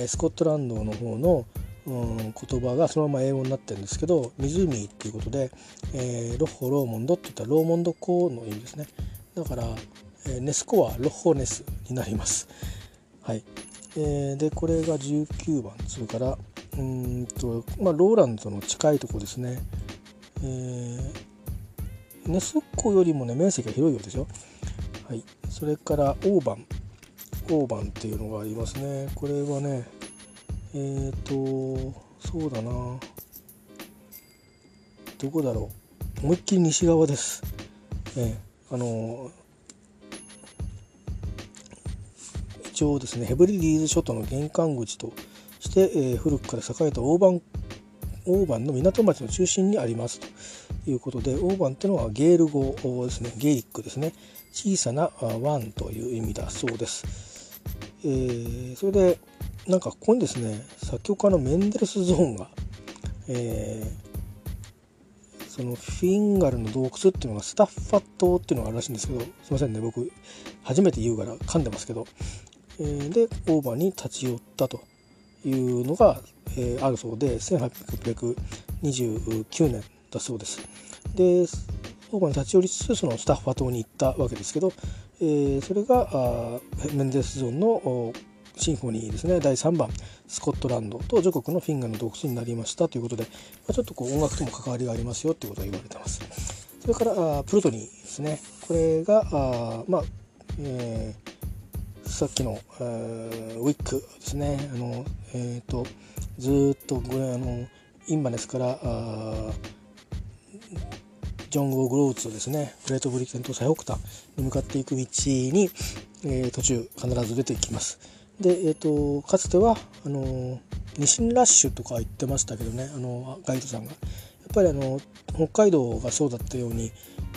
スコットランドの方のうん、言葉がそのまま英語になってるんですけど湖っていうことで、えー、ロッホローモンドって言ったらローモンド湖の意味ですね。だから、えー、ネスコはロッホネスになります。はい、えー、でこれが19番。それからうんとまあローランドの近いとこですね。えー、ネス湖よりもね面積が広いようですよ。はい。それからオーバンオーバンっていうのがありますね。これはねえっ、ー、とそうだな。どこだろう。思いっきり西側です、えー、あの一応ですねヘブリリーズ諸島の玄関口として、えー、古くから栄えた大番大番の港町の中心にありますと。いうことで大番っていうのはゲール語ですね。ゲイリックですね。小さな湾という意味だそうです、えー、それでなんかここにですね作曲家のメンデルスゾーンが、えー、そのフィンガルの洞窟っていうのがスタッファ島っていうのがあるらしいんですけどすいませんね僕初めて言うから噛んでますけど、えー、でオーバーに立ち寄ったというのが、えー、あるそうで1829年だそうです。でオーバーに立ち寄りつつそのスタッファ島に行ったわけですけど、えー、それがあメンデスゾンのシンフォニーですね。第3番スコットランドと女国のフィンガーの洞窟になりました。ということで、まあ、ちょっとこう音楽とも関わりがありますよということが言われてます。それからあプルトニーですね。これがあまあ、えー、さっきの、えー、ウィックですね。あの、えーと、ずっとこれあのインバネスからあジョン・ゴー・グローツですねグレートブリテンと最北端に向かっていく道に、えー、途中必ず出てきます。で、えーと、かつてはあのニシンラッシュとか言ってましたけどねあのガイドさんがやっぱりあの北海道がそうだったように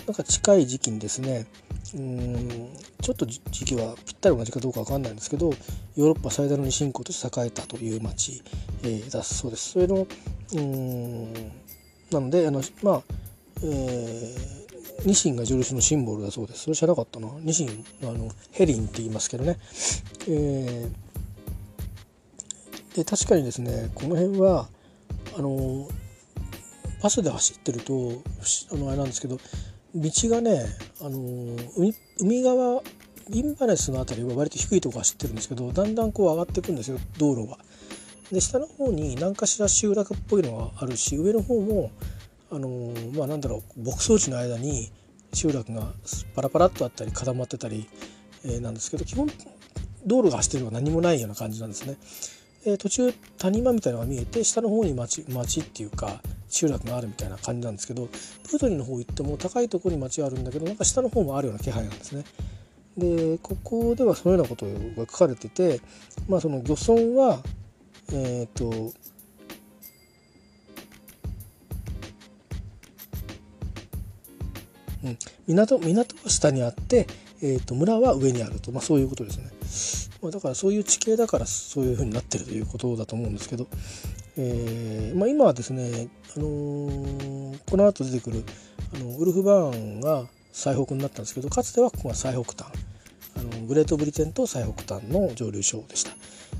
なんか近い時期にですねうんちょっと時期はぴったり同じかどうか分かんないんですけどヨーロッパ最大のニシン港として栄えたという町、えー、だそうです。それのうんなのであのまあ、えーニシンが印のシンボルだそうです。それ知らなかったな。ニシンあのヘリンって言いますけどね、えー、で確かにですねこの辺はあのバスで走ってるとあのあれなんですけど道がねあの海海側インバレスの辺りは割と低いとこ走ってるんですけどだんだんこう上がっていくんですよ道路が。で下の方に何かしら集落っぽいのがあるし上の方もあのまあなんだろう牧草地の間に集落がパラパラっとあったり固まってたり、えー、なんですけど基本道路が走ってるのは何もないような感じなんですね。え途中谷間みたいなのが見えて下の方に町町っていうか集落があるみたいな感じなんですけどプートリーの方行っても高いところに町があるんだけどなんか下の方もあるような気配なんですね。でここではそのようなことが書かれててまあその漁村はえっ、ー、とうん、港港は下にあって、えーと、村は上にあると、まあ、そういうことですね、まあ、だからそういう地形だからそういうふうになってるということだと思うんですけど、えーまあ、今はですね、あのー、この後出てくるあのウルフバーンが最北になったんですけどかつてはここが最北端。あのグレートブリテンと最北端の蒸留所でした。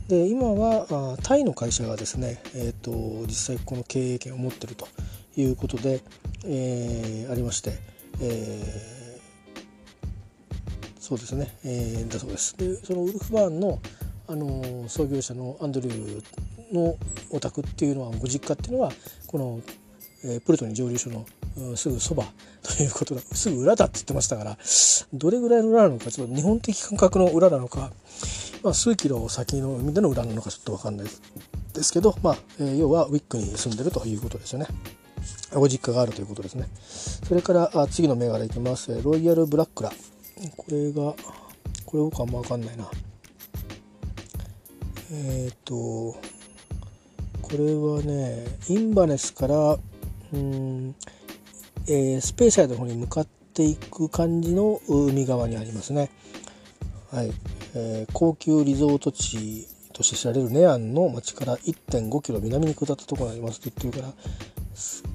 で今はタイの会社がですね、えーと、実際この経営権を持ってるということで、えー、ありまして、えー、そうですね、えー、だそうです。でそのウルフバーンの、あの創業者のアンドリューのお宅っていうのはご実家っていうのはこの、え、プルトニー蒸留所のすぐそば ということだすぐ裏だって言ってましたからどれぐらいの裏なのかちょっと日本的感覚の裏なのか、まあ、数キロ先の海での裏なのかちょっと分かんないですけど、まあえー、要はウィックに住んでるということですよね。ご実家があるということですね。それからあ次の銘柄いきます。ロイヤルブラックラ。これが、これ僕あんま分かんないな。えっ、ー、と、これはね、インバネスから、うん、えー、スペーサイドの方に向かっていく感じの海側にありますね。はい。えー、高級リゾート地として知られるネアンの町から1.5キロ南に下ったところにありますって言ってるから、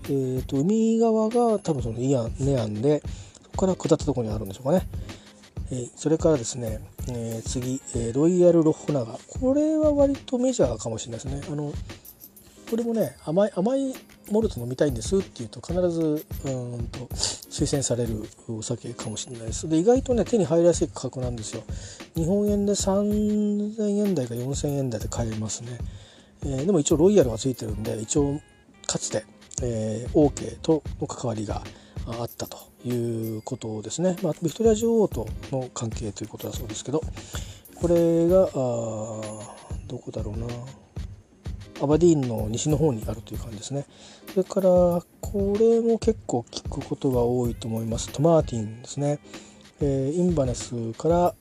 えーと、海側が多分そのイアンネアンでそこから下ったところにあるんでしょうかね。えー、それからですね、えー、次、え、ロイヤル・ロッホナガこれは割とメジャーかもしれないですね。あのこれもね甘い甘いモルト飲みたいんですっていうと必ずうんと推薦されるお酒かもしれないです。で意外とね手に入りやすい価格なんですよ。日本円で3000円台か4000円台で買えますね、えー、でも一応ロイヤルがついてるんで一応かつて、えー、OK との関わりがあったということですね、まあ、ビクトリア女王との関係ということだそうですけどこれがあどこだろうな。アバディーンの西の方にあるという感じですね。それからこれも結構聞くことが多いと思います。トマーティンですね、えー、インバネスから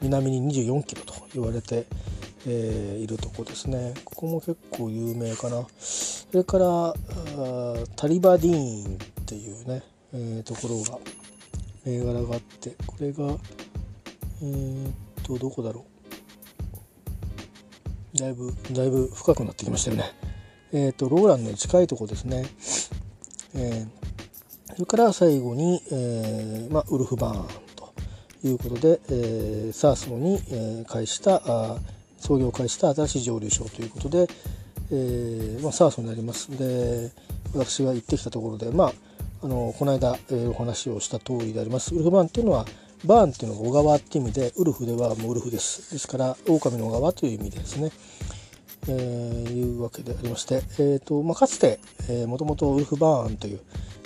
南に24キロと言われて、えー、いるとこですね。ここも結構有名かな。それからタリバディーンっていうね、えー、ところが銘柄があってこれがえー、っとどこだろう。だいぶだいぶ深くなってきましたよね。えー、っとローランドに近いとこですね。えー、それから最後に、えーまあ、ウルフバーンということで、えー、サーソーに、えー、開したあ創業を開した新しい蒸留所ということで、えーまあ、サーソーになります。で私が行ってきたところでまああのこの間、えー、お話をした通りであります。ウルフバーンっていうのはバーンっていうのが小川っていう意味でウルフではもうウルフです。ですから狼の小川という意味でですね、えー、いうわけでありまして、えーとまあ、かつてもともとウルフバーンという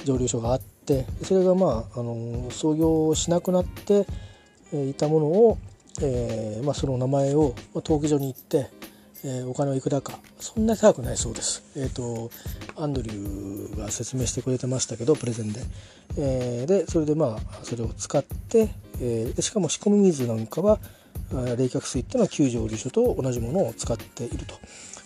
蒸留所があってそれがまあ、あの創業しなくなっていたものを、えーまあ、その名前を、登記所に行ってえー、お金はいくらかそんなに高くないそうです。えっ、ー、とアンドリューが説明してくれてましたけどプレゼンで、えー、でそれでまあそれを使って、え、しかも仕込み水なんかは冷却水っていうのは旧蒸留所と同じものを使っている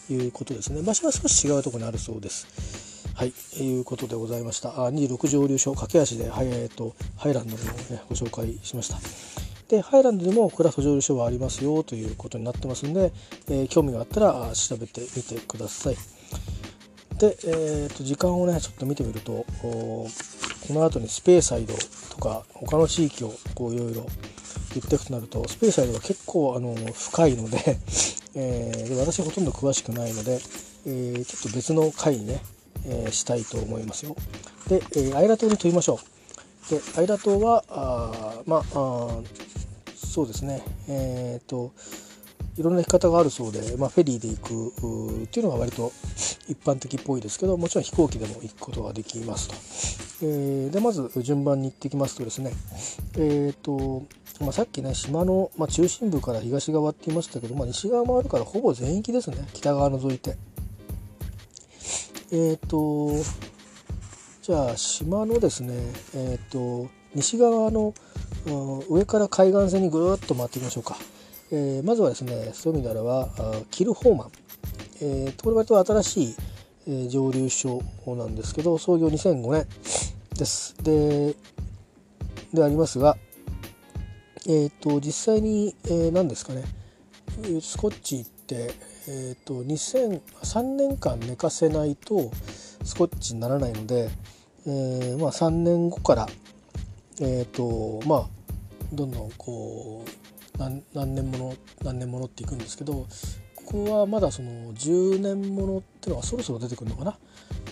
ということですね場所は少し違うところにあるそうです。はい、いうことでございました。あ26蒸留所駆け足で、はいえーと、ハイランドの、ね、ご紹介しました。でハイランドでもクラフト蒸留所はありますよということになってますんで、えー、興味があったら調べてみてください。で、えー、と時間をねちょっと見てみるとこの後にスペーサイドとか他の地域をこういろいろ言っていくとなるとスペーサイドは結構あの深いので えー、で私ほとんど詳しくないので、えー、ちょっと別の回にね、えー、したいと思いますよ。で、えー、アイラ島に飛びましょう。でアイラ島はあまあそうですねえっ、ー、といろんな行き方があるそうで、まあ、フェリーで行くっていうのが割と一般的っぽいですけどもちろん飛行機でも行くことができますと。えー、でまず順番に行ってきますとですねえっ、ー、と、まあ、さっきね島の、まあ、中心部から東側って言いましたけど、まあ、西側もあるからほぼ全域ですね北側除いて。えっ、とじゃあ島のですねえっ、と西側の上から海岸線にぐるっと回っていきましょうか、えー、まずはですねそういう意味であればキルホーマン、えー、これ割と新しい、えー、蒸留所なんですけど創業2005年です。ででありますがえっ、ー、と実際に、えー、何ですかね。スコッチって、えーと、2003年間寝かせないとスコッチにならないので、えーまあ、3年後からえ、ー、とまあどんどんこう何何年もの何年ものっていくんですけどここはまだその10年ものっていうのがそろそろ出てくるのかな？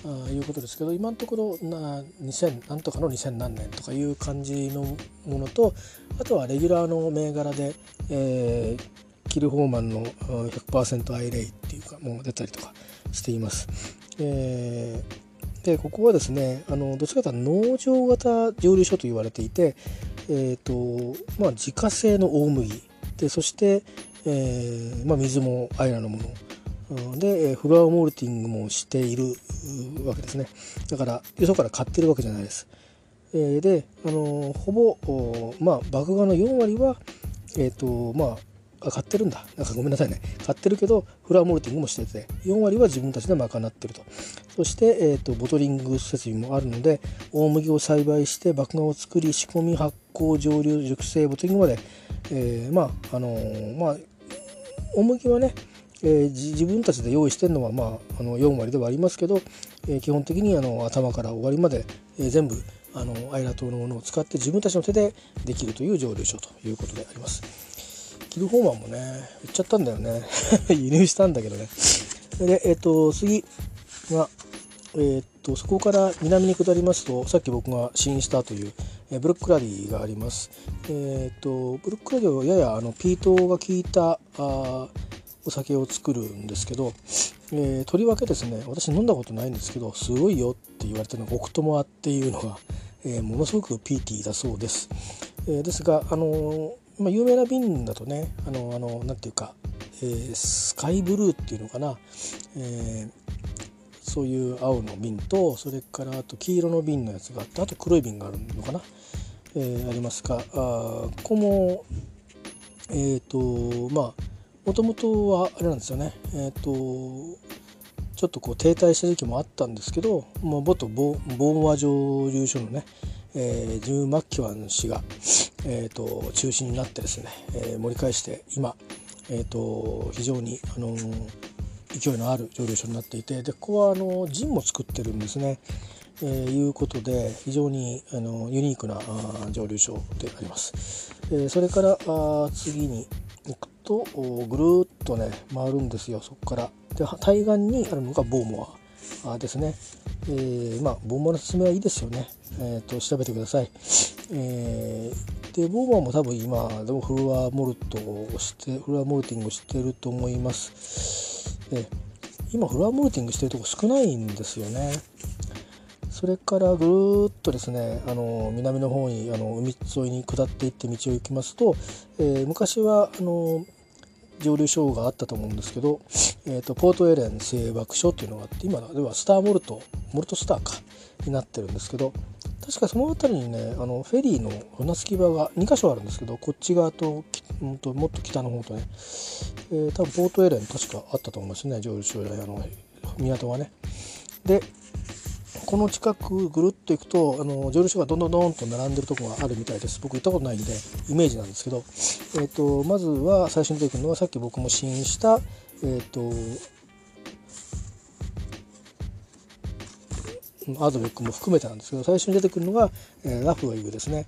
あいうことですけど今のところな2000なんとかの2000何年とかいう感じのものとあとはレギュラーの銘柄で、えー、キルホーマンの100%アイレイっていうかもう出たりとかしています。えーでここはですねあのどちらかというと農場型蒸留所と言われていて、えーとまあ、自家製の大麦。でそして、えーまあ、水もアイラのもの。でフロアモールティングもしているわけですね。だからよそから買ってるわけじゃないです、えー、であのほぼまあ麦芽の4割はえ、ー、とまあ買ってるんだ。なんかごめんなさいね。買ってるけどフラワーモルティングもしてて4割は自分たちで賄ってると。そして、えーと、ボトリング設備もあるので大麦を栽培して麦芽を作り仕込み発酵蒸留熟成ボトリングまで、えー、まああのー、まあ大麦はねえー、自分たちで用意してるのは、まあ、あの4割ではありますけど、えー、基本的にあの頭から終わりまで、えー、全部あのアイラ島のものを使って自分たちの手でできるという蒸留所ということであります。キルホーマンもね売っちゃったんだよね 輸入したんだけどねでえっ、ー、と次がえー、っとそこから南に下りますとさっき僕が試飲したという、えー、ブルックラディがあります。えー、っとブルックラディはややあのピートが効いたあお酒を作るんですけど、えー、とりわけですね私飲んだことないんですけどすごいよって言われてるのがオクトモアっていうのが、えー、ものすごくピーティーだそうです。えー、ですがあのまあ、有名な瓶だとねあのあのなんていうか、えー、スカイブルーっていうのかな、えー、そういう青の瓶とそれからあと黄色の瓶のやつがあってあと黒い瓶があるのかな、えー、ありますがあここもえっ、ー、とまあもともとはあれなんですよね。えっ、ー、とちょっとこう停滞した時期もあったんですけど、まあ、元ボボーンワ蒸留所のね、えー、ジム・マッキワン氏が、えーと、中心になってですね、えー、盛り返して今、えーと、非常に、あのー、勢いのある蒸留所になっていてでここはあのジンも作ってるんですね。えー、いうことで非常にあのユニークなあ蒸留所であります。えー、それからあ次に行くとぐるっとね回るんですよそこから。で対岸にあるのがボーモアですね。えー、まあボーモアの説明はいいですよね。えーと、調べてください。えー、でボーモアも多分今でもフルワーモルトをしてフルワーモルティングしてると思います。で今フロアモルティングしてるとこ少ないんですよね。それからぐるっとですねあの南の方にあの海沿いに下っていって道を行きますと、えー、昔はあの蒸留所があったと思うんですけど、えーと、ポートエレン製爆所っていうのがあって今ではスターモルトモルトスターかになってるんですけど確かその辺りにねあのフェリーの船着き場が2箇所あるんですけどこっち側ともっともっと北の方とね、えー、多分ポートエレン確かあったと思いますね。上流州あの港がね。でこの近くぐるっと行くとあの蒸留所がどんどんどんと並んでるとこがあるみたいです。僕行ったことないんでイメージなんですけど、えーと、まずは最初に出てくるのはさっき僕も試飲した、えーとアードベッグも含めてなんですけど最初に出てくるのが、えー、ラフロイグですね。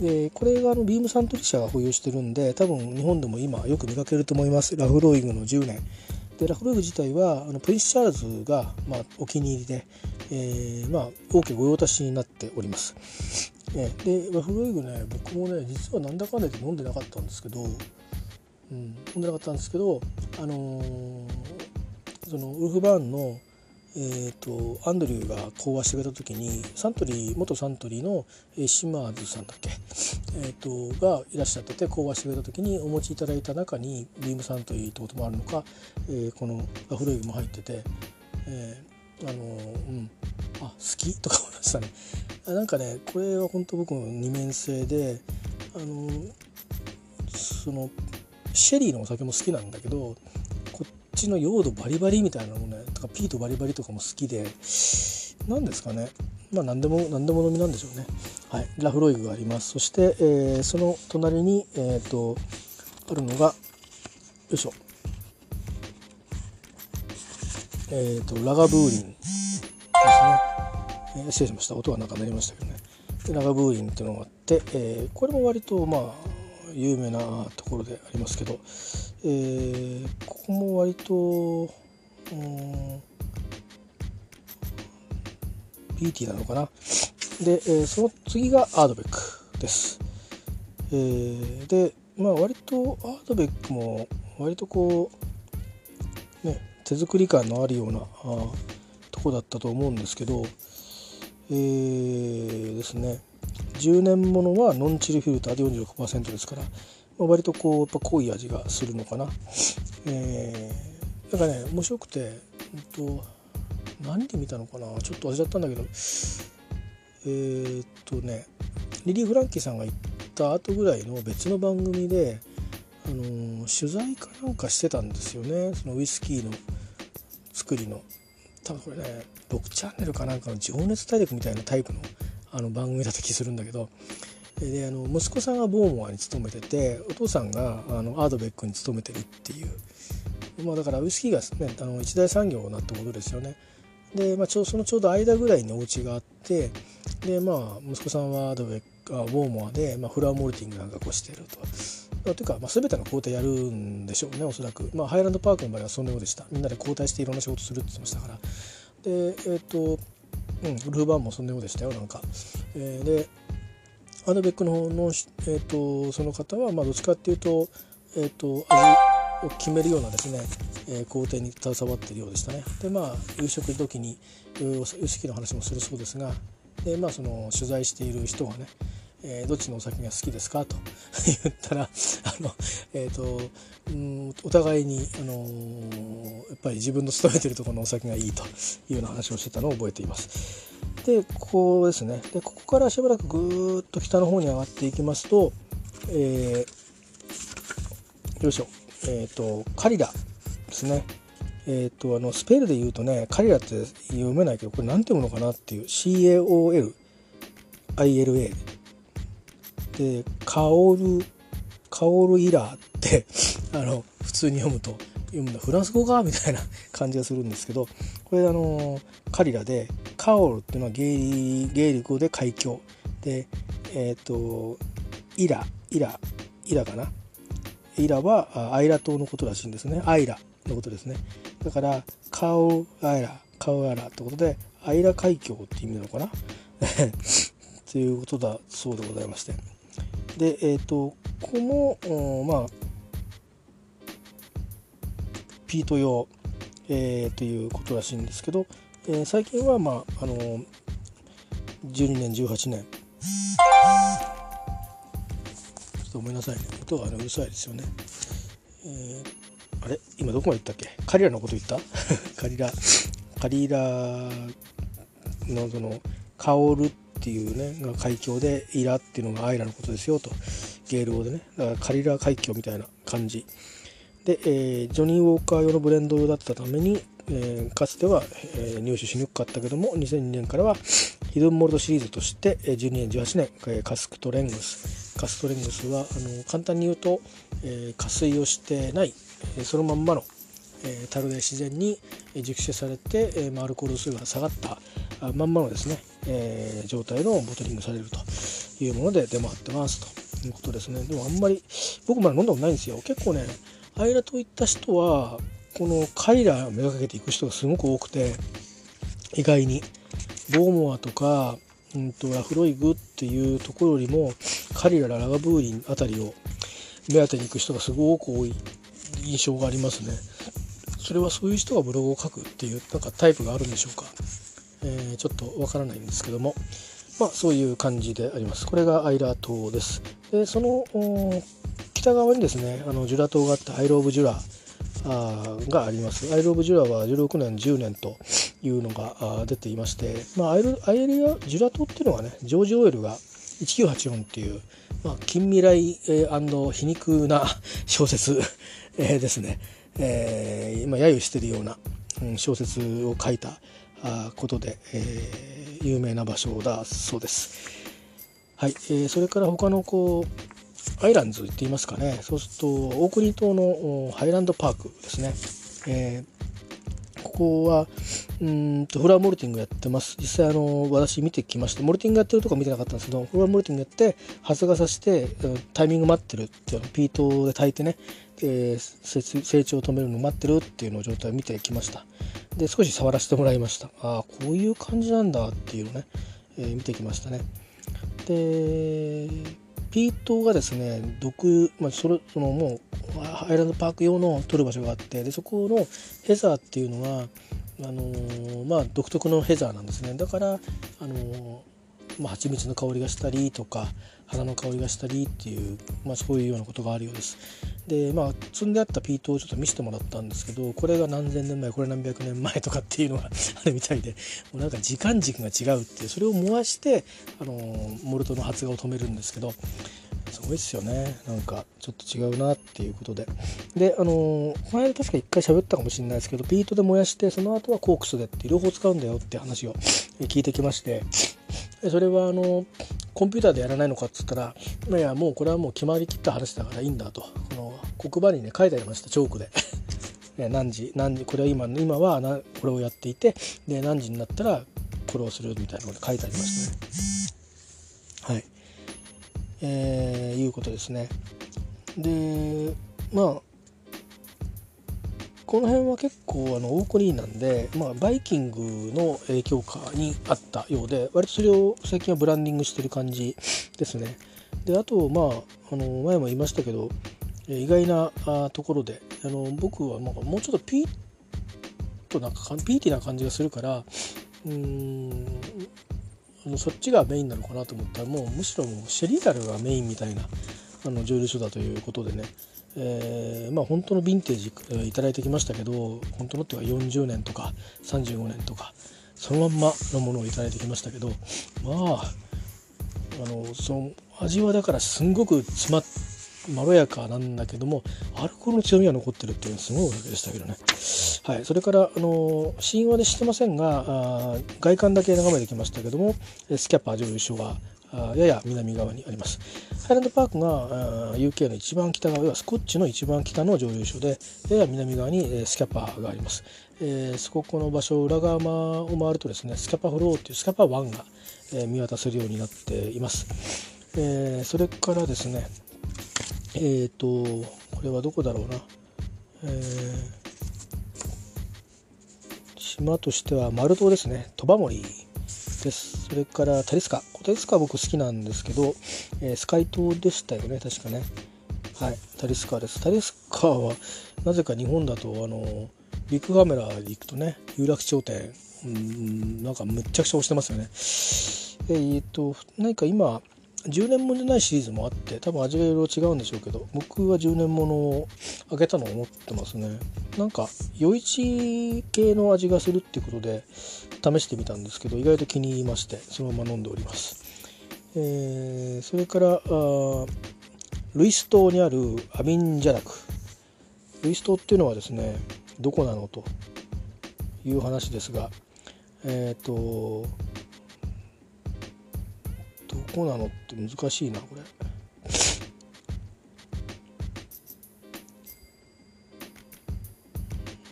でこれがあのビームサントリー社が保有してるんで多分日本でも今よく見かけると思います。ラフロイグの10年。でラフロイグ自体はあのプリンス・チャールズが、まあ、お気に入りで、えー、まあ、王室御用達になっております、えー、でラフロイグね僕もね実はなんだかんだで飲んでなかったんですけど、うん、飲んでなかったんですけどあのー、そのウルフバーンのえーと、アンドリューが講話してくれた時にサントリー元サントリーのえシマーズさんだっけ、えーと、がいらっしゃってて講話してくれた時にお持ちいただいた中にビームサントリーってこともあるのか、えー、このラフロイグも入ってて、えー、あのうん。あ好き？とか思いましたね。なんかねこれは本当僕の二面性であのそのシェリーのお酒も好きなんだけどちの用土バリバリみたいなのもね。とかピートバリバリとかも好きで。何ですかね。まあ何でも何でも飲みなんでしょうね。はい。ラフロイグがあります。そして、えー、その隣にえっ、ー、とあるのがよいしょ。えっ、ー、とラガブーリン。ですね、えー、失礼しました。音がなんか鳴りましたけどね。ラガブーリンっていうのがあって、えー、これも割とまあ有名なところでありますけど、えー、ここも割と、うん、BT なのかな。で、えー、その次がアードベックです、えー、でまあ割とアードベックも割とこうね手作り感のあるようなあとこだったと思うんですけどえー、ですね。10年ものはノンチルフィルターで46%ですから、まあ、割とこうやっぱ濃い味がするのかな。えー、だかね面白くて、えっと、何で見たのかな。ちょっと忘れちゃったんだけど。えー、っとねリリー・フランキーさんが行った後ぐらいの別の番組で、あのー、取材かなんかしてたんですよね。そのウイスキーの作りの。多分これね6チャンネルかなんかの「情熱大陸」みたいなタイプのあの番組だった気するんだけど。であの息子さんがボーモアに勤めててお父さんがあのアードベックに勤めてるっていう、まあ、だからウイスキーが、ね、あの一大産業なってことですよね。で、まあ、ちょそのちょうど間ぐらいにお家があってで、まあ、息子さんはアードベックあウォーモアで、まあ、フラワーモルティングなんかこうしてると。というか、まあ、全ての工程やるんでしょうねおそらく、まあ、ハイランドパークの場合はそのようでした。みんなで交代していろんな仕事するって言ってましたから。でえっ、ー、とうんルーバーンもそんなようでしたよなんか、えー、でアドベックの方の、えーと、その方はまあどっちかっていうと,、えーと、味を決めるようなですね、えー、工程に携わっているようでしたね。でまあ夕食時にウイスキーの話もするそうですがで、まあ、その取材している人がねえー、どっちのお酒が好きですか？と 言ったらあの、えーとうん、お互いに、あのー、やっぱり自分の勤めてるところのお酒がいいというような話をしてたのを覚えています。でここですねでここからしばらくぐーっと北の方に上がっていきますと、えー、よいしょ、えーと、カリラですね。えっ、とあのスペルで言うとねカリラって読めないけどこれ何て読むのかなっていう CAOLILA で「カオル」「カオルイラー」って あの普通に読むと読むんだフランス語か？みたいな 感じがするんですけどこれあのカリラで「カオル」っていうのはゲイゲイリ語で海峡。でえっ、ー、と「イラ」「イラ」「イラ」かな？イラはアイラ島のことらしいんですね。アイラのことですね。だからカオアイラカオアラってことでアイラ海峡って意味なのかな？ということだそうでございまして。で、えっ、ー、と、ここも、まあ、ピート用、えー、ということらしいんですけど、えー、最近は、まあ、あの12年18年。ちょっとごめんなさいね。音が、ね、うるさいですよね、えー、あれ？今どこまで行ったっけ？カリラのこと言った？カリラ。カリラのその薫ってっていうね海峡でイラっていうのがアイラのことですよと。ゲール語でね。だからカリラ海峡みたいな感じ。で、えー、ジョニー・ウォーカー用のブレンド用だったために、えー、かつては、えー、入手しにくかったけども2002年からはヒドンモルトシリーズとして、12年18年、カスクトレングス。カスクトレングスはあの簡単に言うと、えー、加水をしてない、そのまんまのえー、樽で自然に熟成されて、えー、アルコール数が下がったまんまのですね、え、状態のボトリングされるというもので出回ってます。ということですね。でもあんまり僕まだ飲んだことないんですよ。結構ねアイラといった人はこのカイラをめがけていく人がすごく多くて意外に。ボーモアとか、うんと、ラフロイグっていうところよりもカリラララガブーリンあたりを目当てに行く人がすごく多い印象がありますね。それはそういう人がブログを書くっていうなんかタイプがあるんでしょうか？えー、ちょっとわからないんですけども、まあ、そういう感じであります。これがアイラ島です。でその北側にですねあのジュラ島があってアイル・オブ・ジュラがあります。アイル・オブ・ジュラは16年10年というのが出ていまして、まあ、アイルアイリアジュラ島っていうのはねジョージ・オーウェルが1984っていう、まあ、近未来、えー、皮肉な小説、えー、ですね、えー、今揶揄しているような、うん、小説を書いたことで、えー、有名な場所だそうです。はい、えー、それから他のこうアイランズって言いますかね。そうすると大国島のハイランドパークですね、えー、ここはうんとフラーモルティングやってます。実際あの私見てきましてモルティングやってるとこ見てなかったんですけどフラーモルティングやって発芽させてタイミング待ってるっていうのピートで炊いてね、えー、成長を止めるのを待ってるっていうのを状態を見てきました。で少し触らせてもらいました。ああこういう感じなんだっていうのね、えー、見てきましたね。でピートがですね毒、まあ、それそのもうハイランドパーク用の取る場所があってでそこのヘザーっていうのがあのー、まあ独特のヘザーなんですね。だからあのーまあ、蜂蜜の香りがしたりとか花の香りがしたりっていう、まあ、そういうようなことがあるようです。でまあ積んであったピートをちょっと見せてもらったんですけどこれが何千年前これ何百年前とかっていうのが あるみたいでもうなんか時間軸が違うっていうそれを燃やしてあのモルトの発芽を止めるんですけどすごいっすよねなんかちょっと違うなっていうことでであのこの間確か一回喋ったかもしれないですけどピートで燃やしてその後はコークスでって両方使うんだよって話を聞いてきましてそれはあのコンピューターでやらないのかっつったらいやもうこれはもう決まりきった話だからいいんだと。この黒板にね書いてありましたチョークで。何時何時これは今今はなこれをやっていてで何時になったらこれをするみたいなのが書いてありましたね。はい。えー、いうことですね。でまあこの辺は結構あのオーコリーなんで、まあ、バイキングの影響下にあったようで割とそれを最近はブランディングしてる感じ ですね。であとまああの前も言いましたけど意外なところであの僕はもうちょっとピーッとなんかピーティな感じがするからうんそっちがメインなのかなと思ったらもうむしろもうシェリーダルがメインみたいなあの蒸留所だということでねえー、まあ本当のヴィンテージ、えー、いてきましたけど本当のっては40年とか35年とかそのまんまのものをいただいてきましたけどまああのその味はだからすんごく詰ままろやかなんだけどもアルコールの強みが残ってるっていうのはすごいわけでしたけどね、はい、それからあの神話で知ってませんがあ外観だけ眺めてきましたけどもスキャッパー上優勝はやや南側にあります。ハイランドパークが UK の一番北側要はスコッチの一番北の蒸留所でやや南側にスキャパーがあります、えー、そここの場所裏側を回るとですねスキャパフローっていうスキャパー1が、見渡せるようになっています、えー、それからですねえっ、ー、とこれはどこだろうな、えー、島としては丸島ですね。鳥羽森。です。それからタリスカ。タリスカは僕好きなんですけど、えー、スカイ島でしたよね。確かね。はい。タリスカです。タリスカはなぜか日本だとあのビッグカメラで行くとね有楽町店。うんなんかむっちゃくちゃ押してますよね。えー、っと何か今10年ものじゃないシリーズもあって多分味がいろいろ違うんでしょうけど僕は10年ものを開けたのを持ってますね。なんか余市系の味がするっていうことで試してみたんですけど意外と気に入りましてそのまま飲んでおります、えー、それからルイス島にあるアビンジャラク。ルイス島っていうのはですねどこなのという話ですがえっ、ー、とどこなのって難しいなこれ。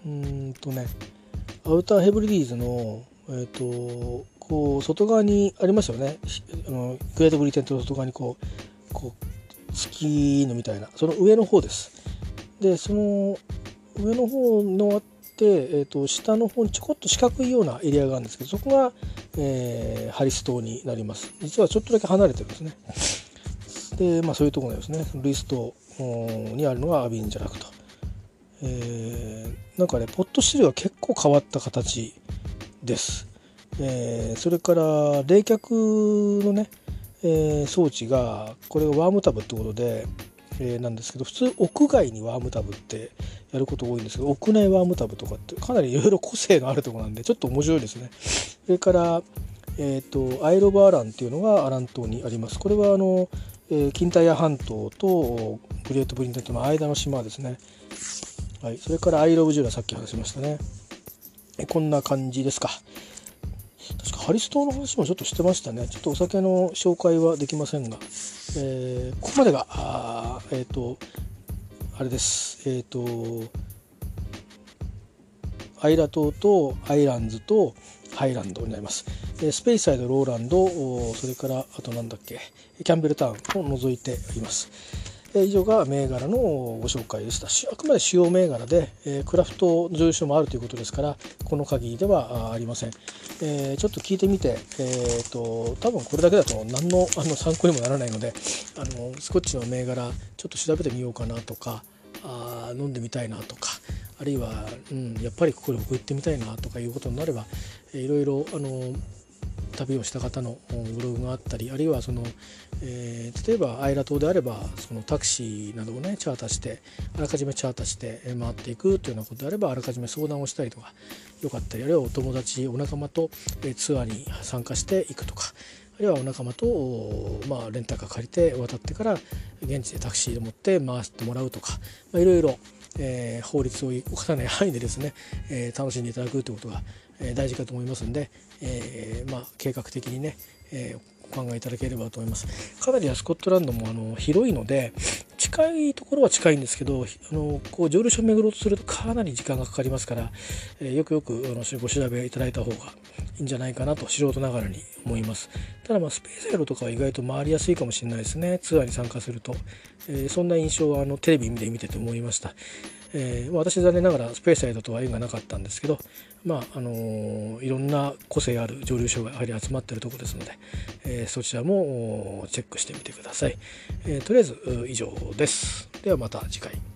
うんとねアウターヘブリディーズのえっ、ー、とこう外側にありますよね。あのグレートブリテンと外側にこうこう月のみたいな。その上の方です。でその上の方のあって、えーと、下の方にちょこっと四角いようなエリアがあるんですけどそこが、えー、ハリス島になります。実はちょっとだけ離れてるんですね。でまあそういうところですね。ルイス島にあるのがアビンじゃなくと、えー、なんかねポットシルが結構変わった形です。えー、それから冷却のね、えー、装置がこれがワームタブってことで、えー、なんですけど普通屋外にワームタブってやること多いんですけど屋内ワームタブとかってかなりいろいろ個性のあるとこなんでちょっと面白いですね。それから、えーと、アイロバーランっていうのがアラン島にあります。これはあの、えー、キンタイヤ半島とグレートブリンテントの間の島ですね。はい、それからアイロブジュラさっき話しましたね。こんな感じですか。確かハリス島の話もちょっとしてましたね。ちょっとお酒の紹介はできませんが、えー、ここまでが、あえっ、ー、と、あれです。えっ、ー、と、アイラ島とアイランズとハイランドになります。えスペイサイド、ローランド、それからあとなんだっけ、キャンベルタウンを除いています。以上が銘柄のご紹介でした。あくまで主要銘柄で、えクラフト上昇もあるということですからこの限りではありません、え、ちょっと聞いてみて、えーと、多分これだけだと何の あの参考にもならないのであのスコッチの銘柄ちょっと調べてみようかなとかあ飲んでみたいなとかあるいは、うん、やっぱりここで僕行ってみたいなとかいうことになればいろいろあの旅をした方のブログがあったりあるいはその、えー、例えばアイラ島であればそのタクシーなどをねチャーターしてあらかじめチャーターして回っていくというようなことであればあらかじめ相談をしたりとかよかったりあるいはお友達お仲間とツアーに参加していくとかあるいはお仲間と、まあ、レンタカー借りて渡ってから現地でタクシーで持って回してもらうとか、まあ、いろいろ、えー、法律を犯さない範囲でですね、えー、楽しんでいただくということがえ大事かと思いますんで、えー、まあ、計画的にね、えー、お考えいただければと思います。かなりスコットランドもあの広いので近いところは近いんですけどあのこう蒸留所を巡ろうとするとかなり時間がかかりますから、えー、よくよくあのご調べいただいた方がいいんじゃないかなと素人ながらに思います。ただまあスペースエロとかは意外と回りやすいかもしれないですね。ツアーに参加すると、えー、そんな印象はあのテレビで見てて思いました、えー、私残念ながらスペースサイドとは縁がなかったんですけどまああのー、いろんな個性ある蒸留所がやはり集まってるとこですので、えー、そちらもチェックしてみてください、えー、とりあえず以上です。ではまた次回。